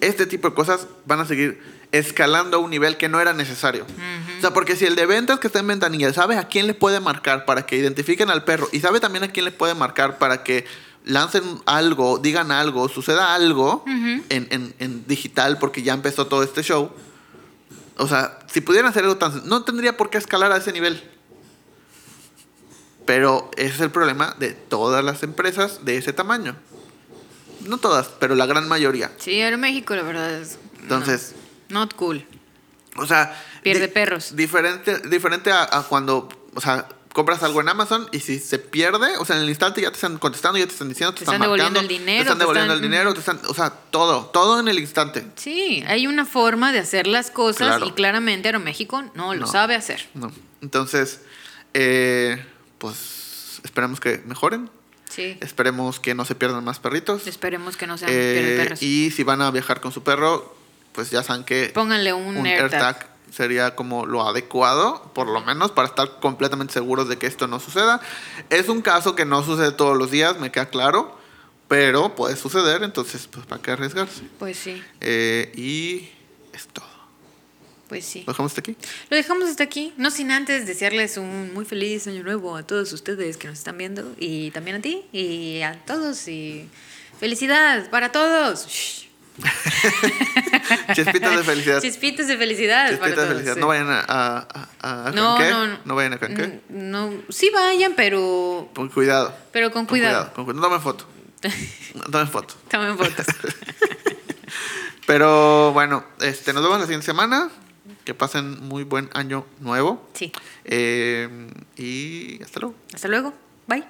este tipo de cosas van a seguir escalando a un nivel que no era necesario. O sea, porque si el de ventas que está en ventanilla sabe a quién le puede marcar para que identifiquen al perro y sabe también a quién le puede marcar para que lancen algo, digan algo, suceda algo en, en- en digital porque ya empezó todo este show. O sea, si pudieran hacer algo tan... No tendría por qué escalar a ese nivel. Pero ese es el problema de todas las empresas de ese tamaño. No todas, pero la gran mayoría. Sí, Aeroméxico, la verdad es. no. Not cool. o sea... Pierde perros. Diferente, diferente a, a cuando, o sea, compras algo en Amazon y si se pierde, o sea, en el instante ya te están contestando, ya te están diciendo, te, Te están, están devolviendo el dinero, Te están te devolviendo están- el dinero, te están, o sea, todo, todo en el instante. Sí, hay una forma de hacer las cosas Claro. y claramente Aeroméxico no lo No. sabe hacer. No. Entonces, eh, pues esperemos que mejoren. Sí. Esperemos que no se pierdan más perritos. Esperemos que no sean Eh, perros. y si van a viajar con su perro, pues ya saben que Pónganle un, un AirTag. AirTag sería como lo adecuado, por lo menos para estar completamente seguros de que esto no suceda. Es un caso que no sucede todos los días, me queda claro, pero puede suceder, entonces, pues, ¿para qué arriesgarse? Pues sí, Eh, y es todo. pues sí. ¿Lo dejamos hasta aquí? Lo dejamos hasta aquí, no sin antes desearles un muy feliz año nuevo a todos ustedes que nos están viendo y también a ti y a todos y felicidad para todos. Shh. Chispitas de felicidad. Chispitas de felicidad para Chispitas de todos. felicidad. sí. No vayan a, a, a, a No, Canqué. no, no. vayan a Canqué. Mm, No, sí vayan, pero Con cuidado. pero con Con cuidado. Con cuidado. No tomen foto. No tomen foto. Tomen fotos. Pero bueno, este, nos vemos la siguiente semana. Que pasen muy buen año nuevo. Sí. Eh, y hasta luego. Hasta luego. Bye.